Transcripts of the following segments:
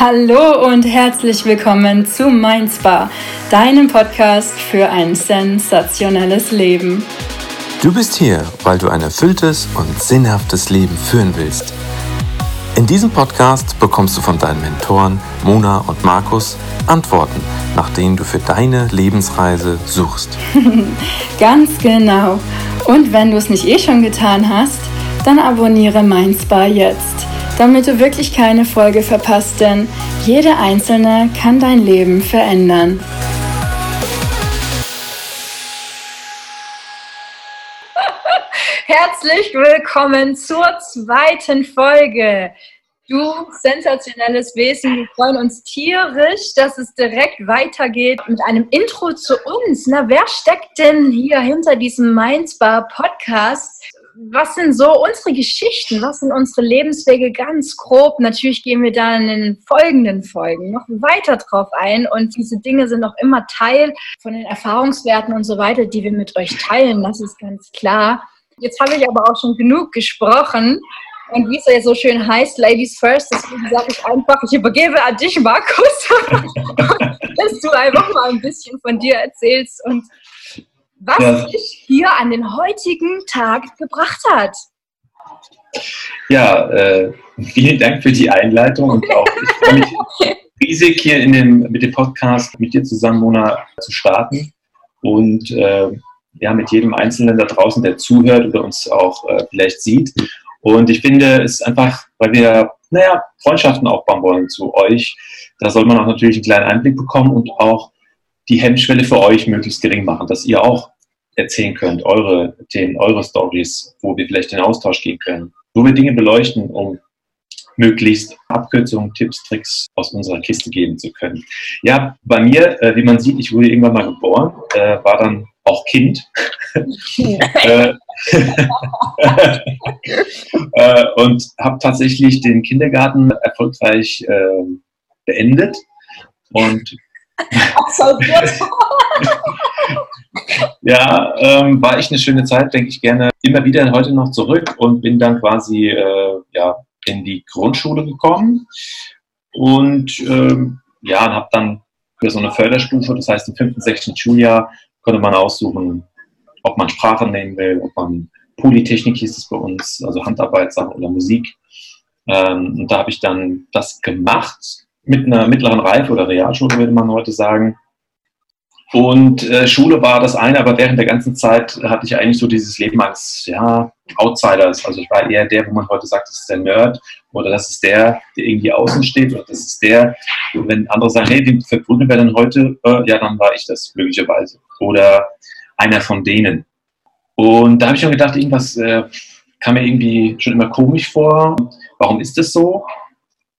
Hallo und herzlich willkommen zu Mindspa, deinem Podcast für ein sensationelles Leben. Du bist hier, weil du ein erfülltes und sinnhaftes Leben führen willst. In diesem Podcast bekommst du von deinen Mentoren Mona und Markus Antworten, nach denen du für deine Lebensreise suchst. Ganz genau. Und wenn du es nicht eh schon getan hast, dann abonniere Mindspa jetzt damit du wirklich keine Folge verpasst, denn jede einzelne kann dein Leben verändern. Herzlich willkommen zur zweiten Folge. Du sensationelles Wesen, wir freuen uns tierisch, dass es direkt weitergeht mit einem Intro zu uns. Na, wer steckt denn hier hinter diesem Mindsbar Podcast? Was sind so unsere Geschichten, was sind unsere Lebenswege ganz grob. Natürlich gehen wir dann in den folgenden Folgen noch weiter drauf ein und diese Dinge sind auch immer Teil von den Erfahrungswerten und so weiter, die wir mit euch teilen, das ist ganz klar. Jetzt habe ich aber auch schon genug gesprochen. Und wie es ja so schön heißt, Ladies First, deswegen sage ich einfach, ich übergebe an dich, Markus, dass du einfach mal ein bisschen von dir erzählst und was ja. dich hier an den heutigen Tag gebracht hat. Ja, äh, vielen Dank für die Einleitung und auch ich freue mich riesig hier in dem, mit dem Podcast mit dir zusammen, Mona, zu starten und äh, ja, mit jedem Einzelnen da draußen, der zuhört oder uns auch äh, vielleicht sieht. Und ich finde es einfach, weil wir, naja, Freundschaften aufbauen wollen zu euch, da soll man auch natürlich einen kleinen Einblick bekommen und auch die Hemmschwelle für euch möglichst gering machen, dass ihr auch erzählen könnt, eure Themen, eure Stories, wo wir vielleicht in Austausch gehen können, wo wir Dinge beleuchten, um möglichst Abkürzungen, Tipps, Tricks aus unserer Kiste geben zu können. Ja, bei mir, äh, wie man sieht, ich wurde irgendwann mal geboren, äh, war dann auch Kind. äh, äh, und habe tatsächlich den Kindergarten erfolgreich äh, beendet und ja, ähm, war echt eine schöne Zeit, denke ich gerne immer wieder heute noch zurück und bin dann quasi äh, ja, in die Grundschule gekommen und ähm, ja, habe dann für so eine Förderstufe, das heißt im fünften, sechsten Schuljahr, konnte man aussuchen, ob man Sprachen nehmen will, ob man Polytechnik hieß es bei uns, also Handarbeitssachen oder Musik. Ähm, und da habe ich dann das gemacht mit einer mittleren Reife oder Realschule, würde man heute sagen. Und äh, Schule war das eine, aber während der ganzen Zeit hatte ich eigentlich so dieses Leben als ja, Outsiders. Also ich war eher der, wo man heute sagt, das ist der Nerd oder das ist der, der irgendwie außen steht oder das ist der, wenn andere sagen, hey, den verprügeln wir denn heute? Äh, ja, dann war ich das möglicherweise. Oder einer von denen. Und da habe ich schon gedacht, irgendwas äh, kam mir irgendwie schon immer komisch vor. Warum ist das so?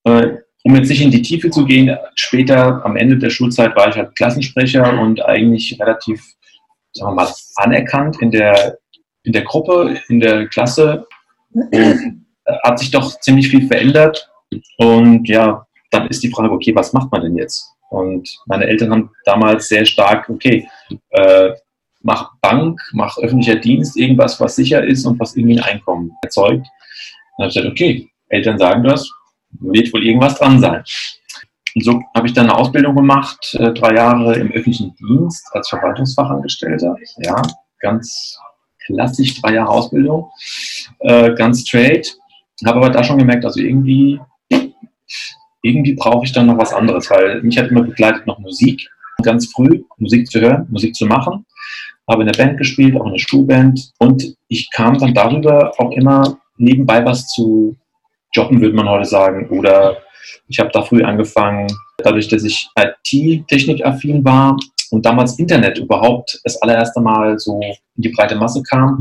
Äh, um jetzt nicht in die Tiefe zu gehen, später am Ende der Schulzeit war ich halt Klassensprecher und eigentlich relativ, sagen wir mal, anerkannt in der, in der Gruppe, in der Klasse. Und hat sich doch ziemlich viel verändert. Und ja, dann ist die Frage, okay, was macht man denn jetzt? Und meine Eltern haben damals sehr stark, okay, äh, mach Bank, mach öffentlicher Dienst, irgendwas, was sicher ist und was irgendwie ein Einkommen erzeugt. Dann habe ich gesagt, okay, Eltern sagen das, wird wohl irgendwas dran sein. Und so habe ich dann eine Ausbildung gemacht, äh, drei Jahre im öffentlichen Dienst als Verwaltungsfachangestellter. Ja, ganz klassisch, drei Jahre Ausbildung, äh, ganz straight. Habe aber da schon gemerkt, also irgendwie, irgendwie brauche ich dann noch was anderes, weil mich hat immer begleitet noch Musik, ganz früh Musik zu hören, Musik zu machen. Habe in der Band gespielt, auch in der Schulband. Und ich kam dann darüber auch immer nebenbei was zu jobben, würde man heute sagen. Oder ich habe da früh angefangen, dadurch, dass ich IT-Technik-affin war und damals Internet überhaupt das allererste Mal so in die breite Masse kam.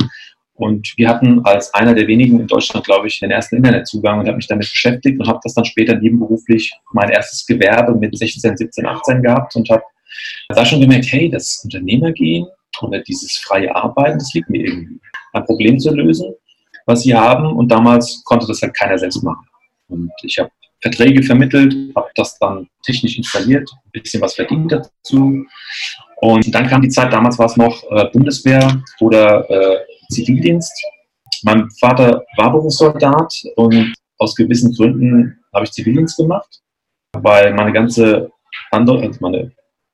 Und wir hatten als einer der wenigen in Deutschland, glaube ich, den ersten Internetzugang und habe mich damit beschäftigt und habe das dann später nebenberuflich mein erstes Gewerbe mit 16, 17, 18 gehabt und habe da schon gemerkt, hey, das Unternehmergehen oder dieses freie Arbeiten, das liegt mir irgendwie. Ein Problem zu lösen was sie haben. Und damals konnte das halt keiner selbst machen. Und ich habe Verträge vermittelt, habe das dann technisch installiert, ein bisschen was verdient dazu. Und dann kam die Zeit, damals war es noch äh, Bundeswehr oder äh, Zivildienst. Mein Vater war Berufssoldat und aus gewissen Gründen habe ich Zivildienst gemacht. weil meine ganze andere, also meine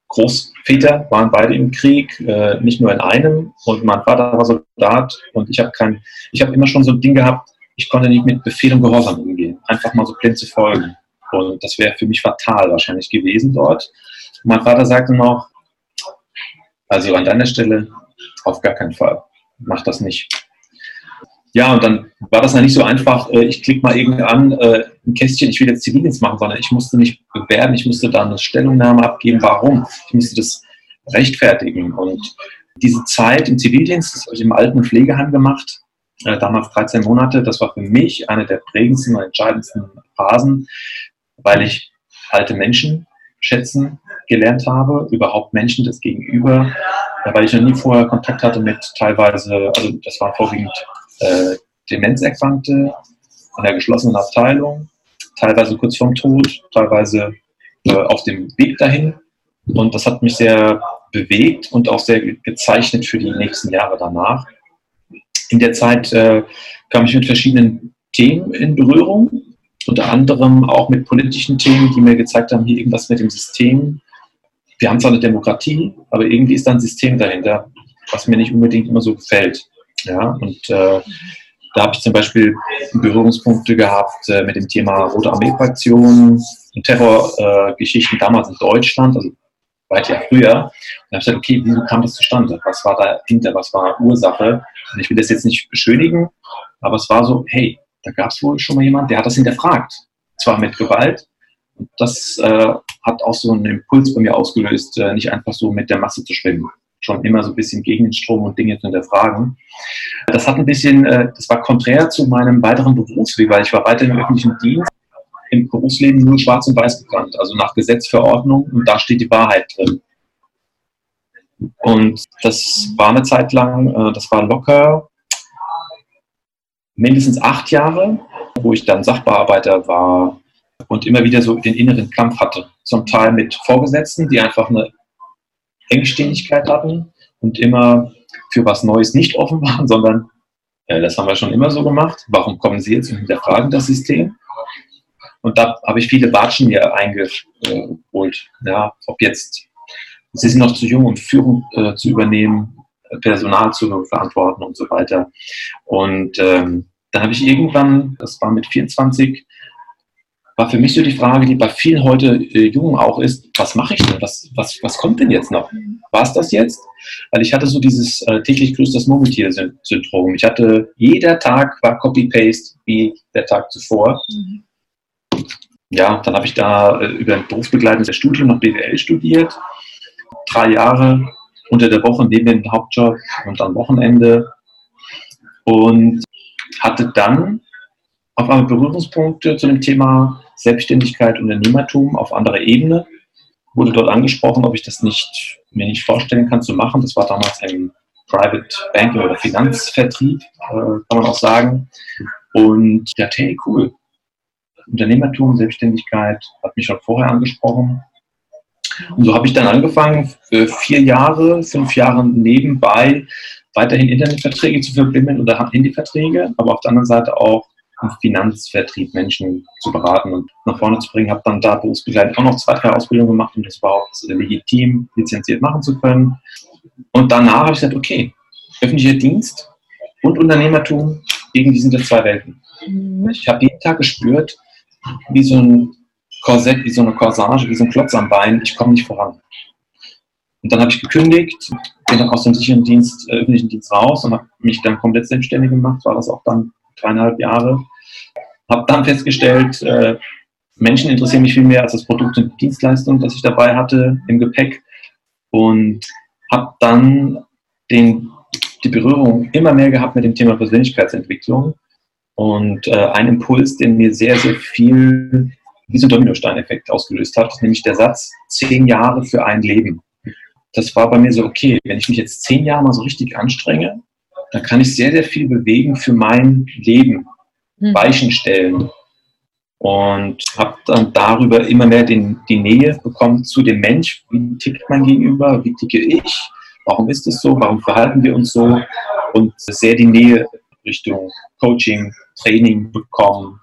Großväter waren beide im Krieg, äh, nicht nur in einem. Und mein Vater war Soldat und ich habe kein, ich habe immer schon so ein Ding gehabt, ich konnte nicht mit Befehl und Gehorsam umgehen, einfach mal so blind zu folgen. Und das wäre für mich fatal wahrscheinlich gewesen dort. Mein Vater sagte noch, also an deiner Stelle auf gar keinen Fall, mach das nicht. Ja, und dann war das ja nicht so einfach, äh, ich klicke mal irgendwie an, äh, ein Kästchen, ich will jetzt Zivildienst machen, sondern ich musste nicht bewerben, ich musste da eine Stellungnahme abgeben, warum. Ich musste das rechtfertigen. Und diese Zeit im Zivildienst, das habe ich im alten Pflegeheim gemacht, äh, damals 13 Monate, das war für mich eine der prägendsten und entscheidendsten Phasen, weil ich alte Menschen schätzen gelernt habe, überhaupt Menschen das Gegenüber, weil ich noch nie vorher Kontakt hatte mit teilweise, also das waren vorwiegend äh, Demenzerkrankte in der geschlossenen Abteilung, teilweise kurz vorm Tod, teilweise äh, auf dem Weg dahin. Und das hat mich sehr bewegt und auch sehr gezeichnet für die nächsten Jahre danach. In der Zeit äh, kam ich mit verschiedenen Themen in Berührung, unter anderem auch mit politischen Themen, die mir gezeigt haben, hier irgendwas mit dem System. Wir haben zwar eine Demokratie, aber irgendwie ist da ein System dahinter, was mir nicht unbedingt immer so gefällt. Ja, und äh, da habe ich zum Beispiel Berührungspunkte gehabt äh, mit dem Thema Rote Armee-Fraktion und Terrorgeschichten äh, damals in Deutschland, also weit ja früher. Und da habe ich gesagt, okay, wie kam das zustande? Was war dahinter? Was war Ursache? Und ich will das jetzt nicht beschönigen, aber es war so, hey, da gab es wohl schon mal jemand, der hat das hinterfragt. Zwar mit Gewalt. Und das äh, hat auch so einen Impuls bei mir ausgelöst, äh, nicht einfach so mit der Masse zu schwimmen schon immer so ein bisschen gegen den Strom und Dinge zu hinterfragen. Das hat ein bisschen, äh, das war konträr zu meinem weiteren Berufsweg, weil ich war weiter im öffentlichen Dienst, im Berufsleben nur schwarz und weiß gekannt, also nach Gesetz, Verordnung und da steht die Wahrheit drin. Und das war eine Zeit lang, äh, das war locker mindestens acht Jahre, wo ich dann Sachbearbeiter war und immer wieder so den inneren Kampf hatte. Zum Teil mit Vorgesetzten, die einfach eine Engstirnigkeit hatten und immer für was Neues nicht offen waren, sondern äh, das haben wir schon immer so gemacht. Warum kommen Sie jetzt und hinterfragen das System? Und da habe ich viele Watschen mir eingeholt. Ja, ob jetzt, Sie sind noch zu jung, um Führung äh, zu übernehmen, Personal zu verantworten und so weiter. Und ähm, dann habe ich irgendwann, das war mit 24, war für mich so die Frage, die bei vielen heute äh, Jungen auch ist, was mache ich denn? Was, was, was kommt denn jetzt noch? War es das jetzt? Weil ich hatte so dieses äh, täglich grüßt das Murmeltier-Syndrom. Ich hatte, jeder Tag war Copy-Paste wie der Tag zuvor. Mhm. Ja, dann habe ich da äh, über ein berufsbegleitendes Studium noch BWL studiert. Drei Jahre unter der Woche neben dem Hauptjob und dann Wochenende. Und hatte dann auf einmal Berührungspunkte zu dem Thema Selbstständigkeit, Unternehmertum auf anderer Ebene. Wurde dort angesprochen, ob ich das nicht, mir nicht vorstellen kann zu machen. Das war damals ein Private Banking oder Finanzvertrieb, äh, kann man auch sagen. Und ja, hey, cool. Unternehmertum, Selbstständigkeit hat mich schon vorher angesprochen. Und so habe ich dann angefangen, für vier Jahre, fünf Jahre nebenbei weiterhin Internetverträge zu verbimmeln oder Handyverträge, aber auf der anderen Seite auch im Finanzvertrieb Menschen zu beraten und nach vorne zu bringen. Habe dann da berufsbegleitend auch noch zwei, drei Ausbildungen gemacht, um das überhaupt legitim lizenziert machen zu können. Und danach habe ich gesagt, okay, öffentlicher Dienst und Unternehmertum, irgendwie sind das zwei Welten. Mhm. Ich habe jeden Tag gespürt, wie so ein Korsett, wie so eine Corsage, wie so ein Klotz am Bein, ich komme nicht voran. Und dann habe ich gekündigt, bin dann aus dem sicheren Dienst, äh, öffentlichen Dienst raus und habe mich dann komplett selbstständig gemacht, war das auch dann dreieinhalb Jahre. Habe dann festgestellt, äh, Menschen interessieren mich viel mehr als das Produkt und die Dienstleistung, das ich dabei hatte im Gepäck. Und habe dann den, die Berührung immer mehr gehabt mit dem Thema Persönlichkeitsentwicklung. Und äh, ein Impuls, der mir sehr, sehr viel ein Dominostein-Effekt ausgelöst hat, nämlich der Satz, zehn Jahre für ein Leben. Das war bei mir so, okay, wenn ich mich jetzt zehn Jahre mal so richtig anstrenge, da kann ich sehr, sehr viel bewegen für mein Leben. Weichen stellen. Und habe dann darüber immer mehr den, die Nähe bekommen zu dem Mensch. Wie tickt mein Gegenüber? Wie ticke ich? Warum ist es so? Warum verhalten wir uns so? Und sehr die Nähe Richtung Coaching, Training bekommen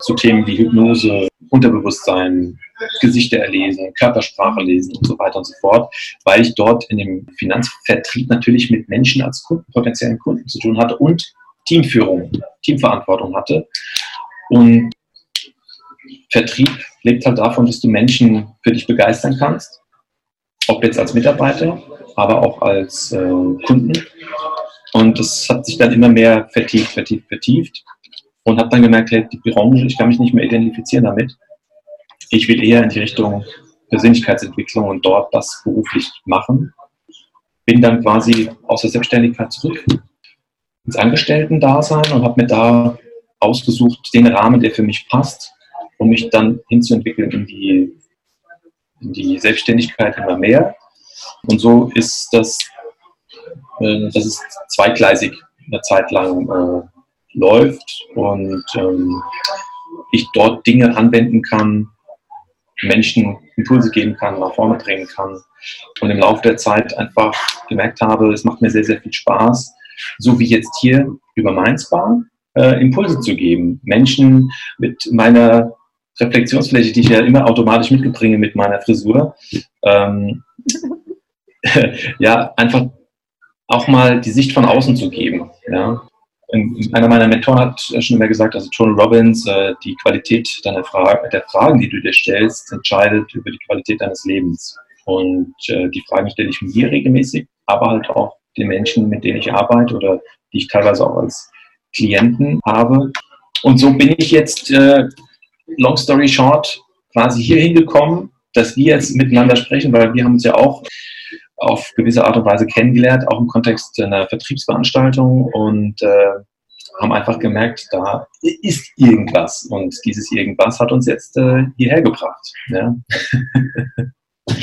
zu Themen wie Hypnose, Unterbewusstsein, Gesichter erlesen, Körpersprache lesen und so weiter und so fort, weil ich dort in dem Finanzvertrieb natürlich mit Menschen als Kunden, potenziellen Kunden zu tun hatte und Teamführung, Teamverantwortung hatte. Und Vertrieb lebt halt davon, dass du Menschen für dich begeistern kannst, ob jetzt als Mitarbeiter, aber auch als äh, Kunden. Und das hat sich dann immer mehr vertieft, vertieft, vertieft und habe dann gemerkt, hey, die Branche, ich kann mich nicht mehr identifizieren damit. Ich will eher in die Richtung Persönlichkeitsentwicklung und dort das beruflich machen. Bin dann quasi aus der Selbstständigkeit zurück ins Angestellten-Dasein und habe mir da ausgesucht, den Rahmen, der für mich passt, um mich dann hinzuentwickeln in die, in die Selbstständigkeit immer mehr. Und so ist das, äh, das ist zweigleisig eine Zeit lang äh, läuft und ähm, ich dort Dinge anwenden kann, Menschen Impulse geben kann, nach vorne bringen kann. Und im Laufe der Zeit einfach gemerkt habe, es macht mir sehr, sehr viel Spaß, so wie jetzt hier über Mainzbar, äh, Impulse zu geben. Menschen mit meiner Reflexionsfläche, die ich ja immer automatisch mitbringe mit meiner Frisur, ähm, ja, einfach auch mal die Sicht von außen zu geben. Ja. Einer meiner Mentoren hat schon immer gesagt, also Tony Robbins, äh, die Qualität deiner Fra der Fragen, die du dir stellst, entscheidet über die Qualität deines Lebens. Und äh, die Fragen stelle ich mir regelmäßig, aber halt auch den Menschen, mit denen ich arbeite oder die ich teilweise auch als Klienten habe. Und so bin ich jetzt, äh, long story short, quasi hier hingekommen, dass wir jetzt miteinander sprechen, weil wir haben uns ja auch auf gewisse Art und Weise kennengelernt, auch im Kontext einer Vertriebsveranstaltung und äh, haben einfach gemerkt, da ist irgendwas und dieses irgendwas hat uns jetzt äh, hierher gebracht. Ja.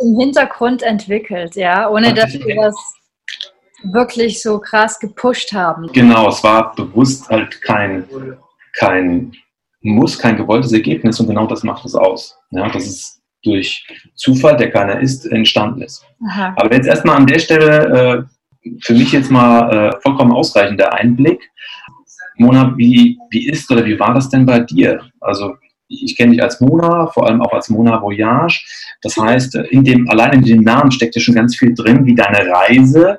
Im Hintergrund entwickelt, ja, ohne dass wir das wirklich so krass gepusht haben. Genau, es war bewusst halt kein, kein Muss, kein gewolltes Ergebnis und genau das macht es aus. Ja, das ist durch Zufall, der keiner ist, entstanden ist. Aha. Aber jetzt erstmal an der Stelle äh, für mich jetzt mal äh, vollkommen ausreichender Einblick. Mona, wie, wie ist oder wie war das denn bei dir? Also ich kenne dich als Mona, vor allem auch als Mona Voyage. Das heißt, in dem, allein in dem Namen steckt ja schon ganz viel drin, wie deine Reise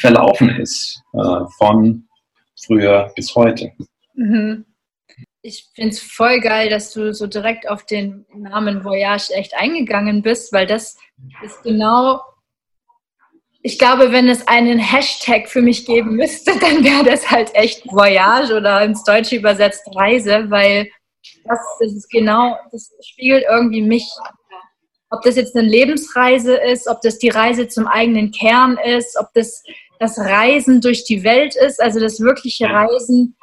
verlaufen ist, äh, von früher bis heute. Mhm. Ich finde es voll geil, dass du so direkt auf den Namen Voyage echt eingegangen bist, weil das ist genau, ich glaube, wenn es einen Hashtag für mich geben müsste, dann wäre das halt echt Voyage oder ins Deutsche übersetzt Reise, weil das, das ist genau, das spiegelt irgendwie mich ob das jetzt eine Lebensreise ist, ob das die Reise zum eigenen Kern ist, ob das das Reisen durch die Welt ist, also das wirkliche Reisen.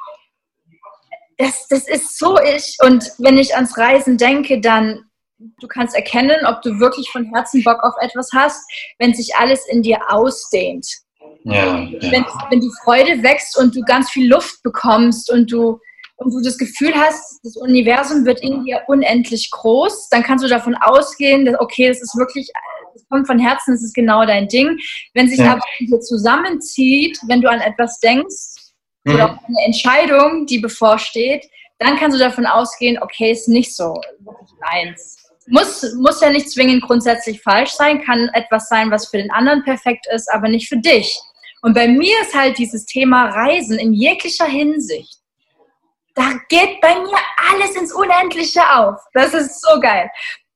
Das, das ist so ich. Und wenn ich ans Reisen denke, dann du kannst erkennen, ob du wirklich von Herzen Bock auf etwas hast, wenn sich alles in dir ausdehnt. Ja, ja. Wenn, wenn die Freude wächst und du ganz viel Luft bekommst und du, und du das Gefühl hast, das Universum wird in dir unendlich groß, dann kannst du davon ausgehen, dass, okay, das ist wirklich es kommt von Herzen, es ist genau dein Ding. Wenn sich ja. aber hier zusammenzieht, wenn du an etwas denkst mhm. oder auf eine Entscheidung, die bevorsteht, dann kannst du davon ausgehen, okay, ist nicht so eins. Muss, muss ja nicht zwingend grundsätzlich falsch sein, kann etwas sein, was für den anderen perfekt ist, aber nicht für dich. Und bei mir ist halt dieses Thema Reisen in jeglicher Hinsicht. Da geht bei mir alles ins Unendliche auf. Das ist so geil.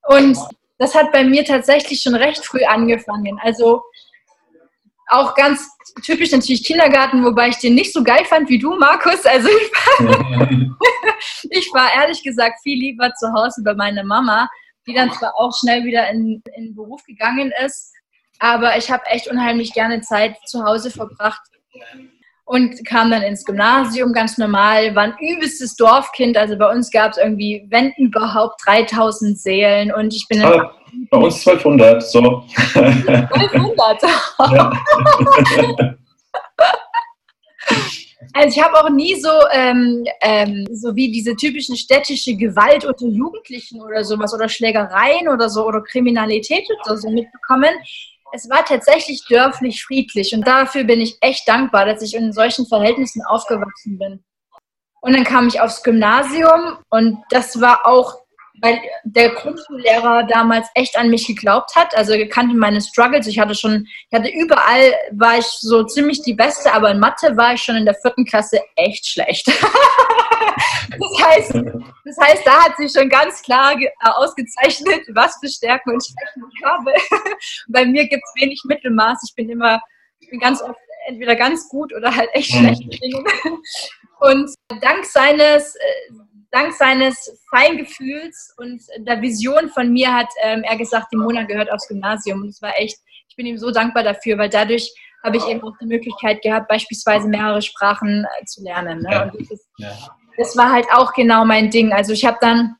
Und das hat bei mir tatsächlich schon recht früh angefangen. Also auch ganz typisch natürlich Kindergarten, wobei ich den nicht so geil fand wie du, Markus. Also ich war, ich war ehrlich gesagt viel lieber zu Hause bei meiner Mama, die dann zwar auch schnell wieder in, in den Beruf gegangen ist, aber ich habe echt unheimlich gerne Zeit zu Hause verbracht und kam dann ins Gymnasium ganz normal, war ein übelstes Dorfkind. Also bei uns gab es irgendwie, wenn überhaupt, 3000 Seelen und ich bin. Ah, bei uns 1200, so. 1200. Also ich habe auch nie so, ähm, ähm, so wie diese typischen städtische Gewalt unter Jugendlichen oder sowas oder Schlägereien oder so oder Kriminalität oder so mitbekommen es war tatsächlich dörflich friedlich und dafür bin ich echt dankbar, dass ich in solchen Verhältnissen aufgewachsen bin. Und dann kam ich aufs Gymnasium und das war auch, weil der Grundschullehrer damals echt an mich geglaubt hat. Also er kannte meine Struggles. Ich hatte schon, ich hatte überall, war ich so ziemlich die Beste, aber in Mathe war ich schon in der vierten Klasse echt schlecht. das, heißt, das heißt, da hat sich schon ganz klar äh, ausgezeichnet, was für Stärken und Schwächen ich habe. Bei mir gibt es wenig Mittelmaß. Ich bin immer, ich bin ganz oft entweder ganz gut oder halt echt mhm. schlechte Dinge. Und dank seines, äh, dank seines Feingefühls und der Vision von mir hat ähm, er gesagt, die Mona gehört aufs Gymnasium. Und es war echt, ich bin ihm so dankbar dafür, weil dadurch habe ich eben auch die Möglichkeit gehabt, beispielsweise mehrere Sprachen äh, zu lernen. Ne? Und das, ja. das war halt auch genau mein Ding. Also ich habe dann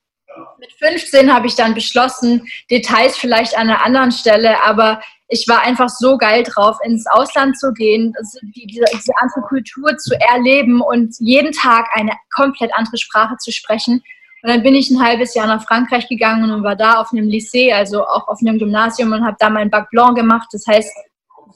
mit 15 habe ich dann beschlossen, Details vielleicht an einer anderen Stelle, aber ich war einfach so geil drauf, ins Ausland zu gehen, diese, diese andere Kultur zu erleben und jeden Tag eine komplett andere Sprache zu sprechen. Und dann bin ich ein halbes Jahr nach Frankreich gegangen und war da auf einem Lycée, also auch auf einem Gymnasium und habe da mein Bac Blanc gemacht. Das heißt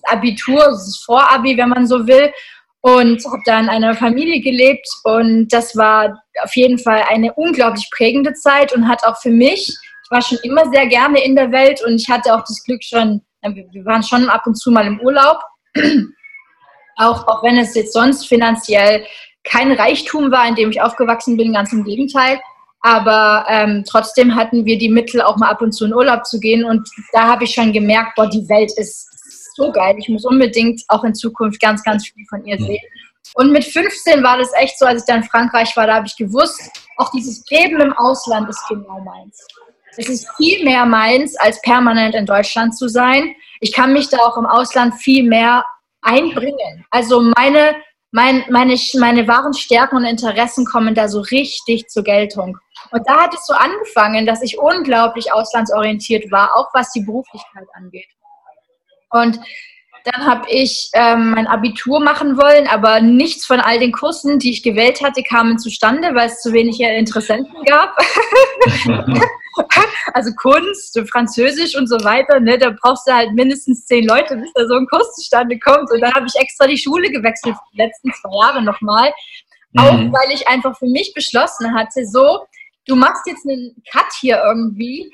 Abitur, das Vorabi, wenn man so will. Und habe da in einer Familie gelebt und das war auf jeden Fall eine unglaublich prägende Zeit und hat auch für mich, ich war schon immer sehr gerne in der Welt und ich hatte auch das Glück schon wir waren schon ab und zu mal im Urlaub, auch, auch wenn es jetzt sonst finanziell kein Reichtum war, in dem ich aufgewachsen bin, ganz im Gegenteil. Aber ähm, trotzdem hatten wir die Mittel, auch mal ab und zu in Urlaub zu gehen. Und da habe ich schon gemerkt, boah, die Welt ist so geil. Ich muss unbedingt auch in Zukunft ganz, ganz viel von ihr sehen. Und mit 15 war das echt so, als ich dann in Frankreich war, da habe ich gewusst, auch dieses Leben im Ausland ist genau meins. Es ist viel mehr meins, als permanent in Deutschland zu sein. Ich kann mich da auch im Ausland viel mehr einbringen. Also meine, mein, meine, meine wahren Stärken und Interessen kommen da so richtig zur Geltung. Und da hat es so angefangen, dass ich unglaublich auslandsorientiert war, auch was die Beruflichkeit angeht. Und dann habe ich ähm, mein Abitur machen wollen, aber nichts von all den Kursen, die ich gewählt hatte, kamen zustande, weil es zu wenig Interessenten gab. also Kunst, Französisch und so weiter, ne, da brauchst du halt mindestens zehn Leute, bis da so ein Kurs zustande kommt. Und dann habe ich extra die Schule gewechselt, die letzten zwei Jahre nochmal. Mhm. Auch weil ich einfach für mich beschlossen hatte, so, du machst jetzt einen Cut hier irgendwie.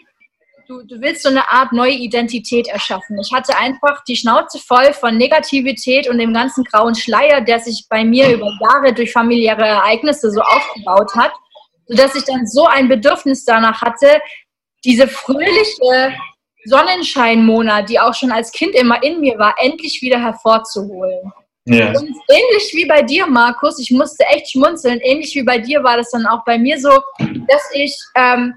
Du, du willst so eine Art neue Identität erschaffen. Ich hatte einfach die Schnauze voll von Negativität und dem ganzen grauen Schleier, der sich bei mir über Jahre durch familiäre Ereignisse so aufgebaut hat sodass ich dann so ein Bedürfnis danach hatte, diese fröhliche Sonnenscheinmonat, die auch schon als Kind immer in mir war, endlich wieder hervorzuholen. Ja. Und ähnlich wie bei dir, Markus, ich musste echt schmunzeln, ähnlich wie bei dir war das dann auch bei mir so, dass ich ähm,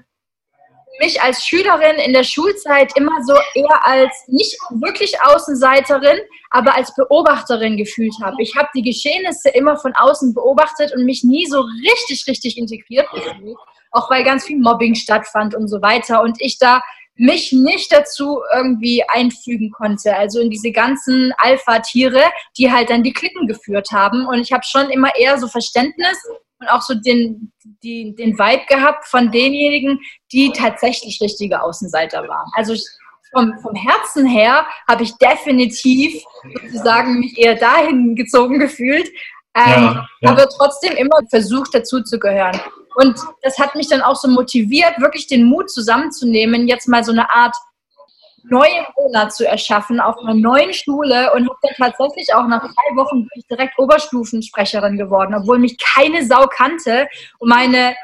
mich als Schülerin in der Schulzeit immer so eher als nicht wirklich Außenseiterin, aber als Beobachterin gefühlt habe. Ich habe die Geschehnisse immer von außen beobachtet und mich nie so richtig, richtig integriert gefühlt, auch weil ganz viel Mobbing stattfand und so weiter und ich da mich nicht dazu irgendwie einfügen konnte, also in diese ganzen Alpha-Tiere, die halt dann die Klicken geführt haben. Und ich habe schon immer eher so Verständnis und auch so den, die, den Vibe gehabt von denjenigen, die tatsächlich richtige Außenseiter waren. Also vom, vom Herzen her habe ich definitiv sozusagen mich eher dahin gezogen gefühlt, ähm, ja, ja. aber trotzdem immer versucht dazu zu gehören. Und das hat mich dann auch so motiviert, wirklich den Mut zusammenzunehmen, jetzt mal so eine Art neue Monat zu erschaffen auf einer neuen Schule und habe dann tatsächlich auch nach drei Wochen direkt Oberstufensprecherin geworden, obwohl mich keine Sau kannte und meine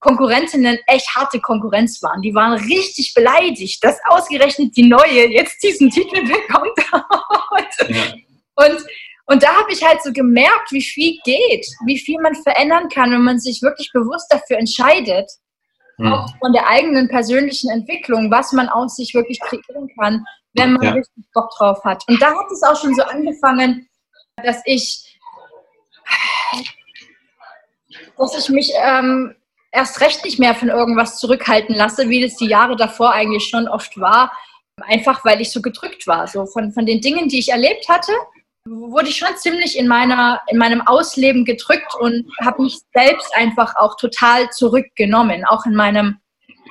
Konkurrentinnen echt harte Konkurrenz waren. Die waren richtig beleidigt, dass ausgerechnet die Neue jetzt diesen Titel bekommt. und, ja. und, und da habe ich halt so gemerkt, wie viel geht, wie viel man verändern kann, wenn man sich wirklich bewusst dafür entscheidet, mhm. auch von der eigenen persönlichen Entwicklung, was man aus sich wirklich kreieren kann, wenn man ja. richtig Bock drauf hat. Und da hat es auch schon so angefangen, dass ich, dass ich mich ähm, erst recht nicht mehr von irgendwas zurückhalten lasse, wie das die Jahre davor eigentlich schon oft war. Einfach weil ich so gedrückt war. So von, von den Dingen, die ich erlebt hatte, wurde ich schon ziemlich in, meiner, in meinem Ausleben gedrückt und habe mich selbst einfach auch total zurückgenommen, auch in meinem,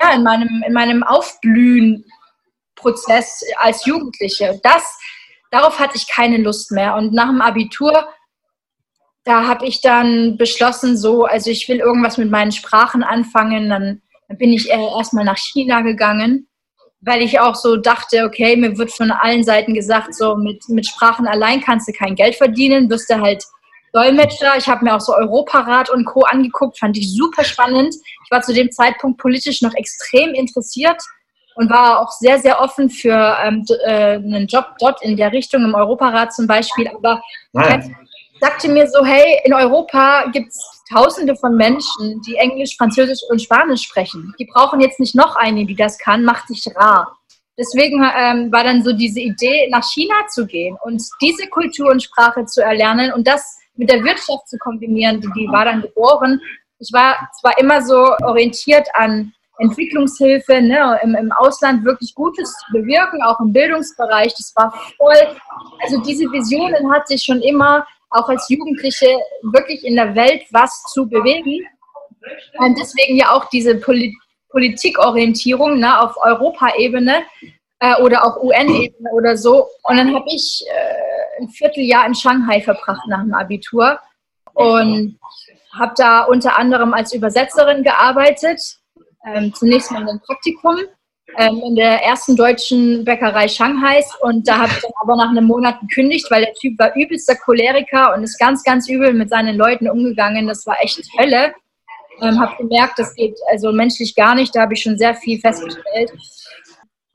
ja, in meinem, in meinem Aufblühen-Prozess als Jugendliche. Das, darauf hatte ich keine Lust mehr. Und nach dem Abitur da habe ich dann beschlossen, so, also ich will irgendwas mit meinen Sprachen anfangen. Dann, dann bin ich erstmal nach China gegangen, weil ich auch so dachte, okay, mir wird von allen Seiten gesagt, so mit, mit Sprachen allein kannst du kein Geld verdienen, wirst du halt Dolmetscher. Ich habe mir auch so Europarat und Co. angeguckt, fand ich super spannend. Ich war zu dem Zeitpunkt politisch noch extrem interessiert und war auch sehr, sehr offen für ähm, äh, einen Job dort in der Richtung, im Europarat zum Beispiel. Aber Nein sagte mir so, hey, in Europa gibt es tausende von Menschen, die Englisch, Französisch und Spanisch sprechen. Die brauchen jetzt nicht noch eine, die das kann, macht sich rar. Deswegen ähm, war dann so diese Idee, nach China zu gehen und diese Kultur und Sprache zu erlernen und das mit der Wirtschaft zu kombinieren, die, die war dann geboren. Ich war zwar immer so orientiert an Entwicklungshilfe, ne, im, im Ausland wirklich Gutes zu bewirken, auch im Bildungsbereich. Das war voll, also diese Visionen hat sich schon immer auch als Jugendliche wirklich in der Welt was zu bewegen. Und deswegen ja auch diese Poli Politikorientierung ne, auf Europaebene äh, oder auch UN-Ebene oder so. Und dann habe ich äh, ein Vierteljahr in Shanghai verbracht nach dem Abitur und habe da unter anderem als Übersetzerin gearbeitet. Ähm, zunächst mal ein Praktikum ähm, in der ersten deutschen Bäckerei Shanghais und da habe ich dann aber nach einem Monat gekündigt, weil der Typ war übelster Choleriker und ist ganz, ganz übel mit seinen Leuten umgegangen. Das war echt Hölle. Ähm, habe gemerkt, das geht also menschlich gar nicht. Da habe ich schon sehr viel festgestellt.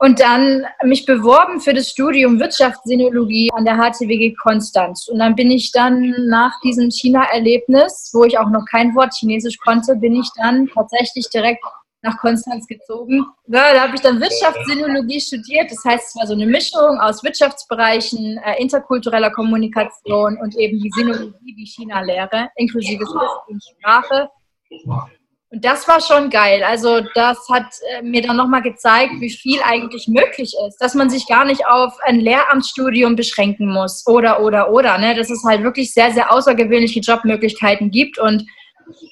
Und dann mich beworben für das Studium Wirtschaftssinologie an der HTWG Konstanz. Und dann bin ich dann nach diesem China-Erlebnis, wo ich auch noch kein Wort Chinesisch konnte, bin ich dann tatsächlich direkt nach Konstanz gezogen. Ja, da habe ich dann Wirtschaftssinologie studiert. Das heißt, es war so eine Mischung aus Wirtschaftsbereichen, äh, interkultureller Kommunikation und eben die Sinologie, die China-Lehre, inklusive und Sprache. Und das war schon geil. Also das hat äh, mir dann nochmal gezeigt, wie viel eigentlich möglich ist. Dass man sich gar nicht auf ein Lehramtsstudium beschränken muss oder, oder, oder. Ne? Dass es halt wirklich sehr, sehr außergewöhnliche Jobmöglichkeiten gibt und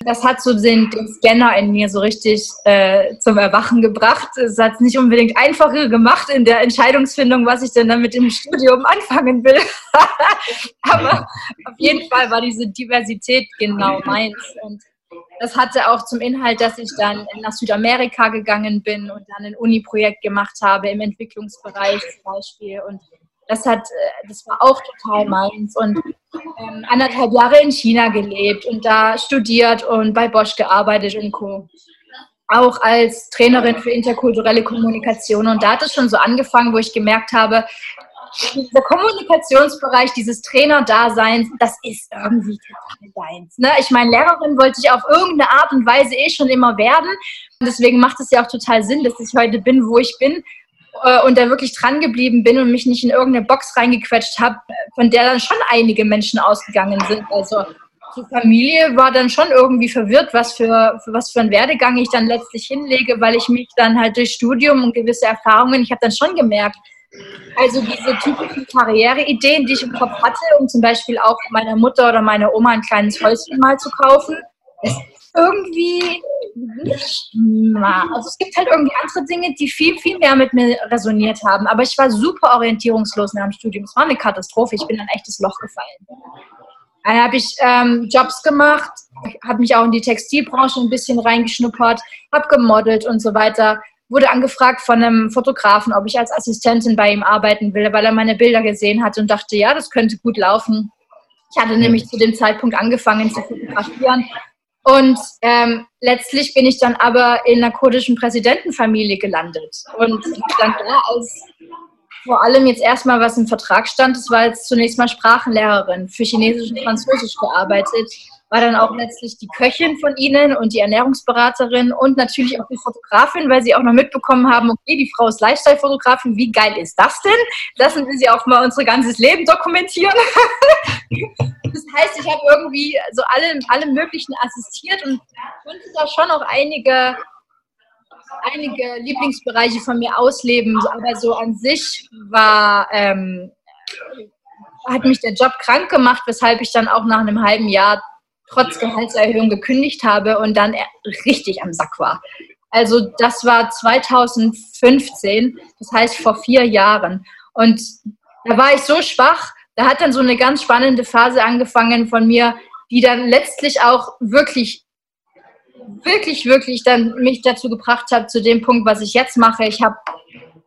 das hat so den, den Scanner in mir so richtig äh, zum Erwachen gebracht. Es hat es nicht unbedingt einfacher gemacht in der Entscheidungsfindung, was ich denn dann mit dem Studium anfangen will. Aber auf jeden Fall war diese Diversität genau meins. Und das hatte auch zum Inhalt, dass ich dann nach Südamerika gegangen bin und dann ein Uni-Projekt gemacht habe im Entwicklungsbereich zum Beispiel. Und das hat, äh, das war auch total meins. Und ähm, anderthalb Jahre in China gelebt und da studiert und bei Bosch gearbeitet und Co. Auch als Trainerin für interkulturelle Kommunikation. Und da hat es schon so angefangen, wo ich gemerkt habe, dieser Kommunikationsbereich, dieses Trainer-Daseins, das ist irgendwie total deins. Ne? Ich meine, Lehrerin wollte ich auf irgendeine Art und Weise eh schon immer werden. Und deswegen macht es ja auch total Sinn, dass ich heute bin, wo ich bin äh, und da wirklich dran geblieben bin und mich nicht in irgendeine Box reingequetscht habe, von der dann schon einige Menschen ausgegangen sind. Also die Familie war dann schon irgendwie verwirrt, was für, für was für einen Werdegang ich dann letztlich hinlege, weil ich mich dann halt durch Studium und gewisse Erfahrungen, ich habe dann schon gemerkt, also diese typischen Karriereideen, die ich im Kopf hatte, um zum Beispiel auch meiner Mutter oder meiner Oma ein kleines Häuschen mal zu kaufen, ist irgendwie nicht mal. Also es gibt halt irgendwie andere Dinge, die viel, viel mehr mit mir resoniert haben. Aber ich war super orientierungslos nach dem Studium. Es war eine Katastrophe. Ich bin in ein echtes Loch gefallen. Dann habe ich ähm, Jobs gemacht, habe mich auch in die Textilbranche ein bisschen reingeschnuppert, habe gemodelt und so weiter. Wurde angefragt von einem Fotografen, ob ich als Assistentin bei ihm arbeiten will, weil er meine Bilder gesehen hat und dachte, ja, das könnte gut laufen. Ich hatte nämlich zu dem Zeitpunkt angefangen zu fotografieren und ähm, letztlich bin ich dann aber in einer kurdischen Präsidentenfamilie gelandet. Und dann da als vor allem jetzt erstmal, was im Vertrag stand, das war jetzt zunächst mal Sprachenlehrerin für Chinesisch und Französisch gearbeitet, war dann auch letztlich die Köchin von ihnen und die Ernährungsberaterin und natürlich auch die Fotografin, weil sie auch noch mitbekommen haben, okay, die Frau ist Lifestyle-Fotografin, wie geil ist das denn? Lassen wir sie auch mal unser ganzes Leben dokumentieren. das heißt, ich habe irgendwie so alle, alle möglichen assistiert und konnte da schon auch einige einige Lieblingsbereiche von mir ausleben, aber so an sich war, ähm, hat mich der Job krank gemacht, weshalb ich dann auch nach einem halben Jahr trotz Gehaltserhöhung gekündigt habe und dann richtig am Sack war. Also das war 2015, das heißt vor vier Jahren. Und da war ich so schwach, da hat dann so eine ganz spannende Phase angefangen von mir, die dann letztlich auch wirklich, wirklich, wirklich dann mich dazu gebracht hat, zu dem Punkt, was ich jetzt mache. Ich habe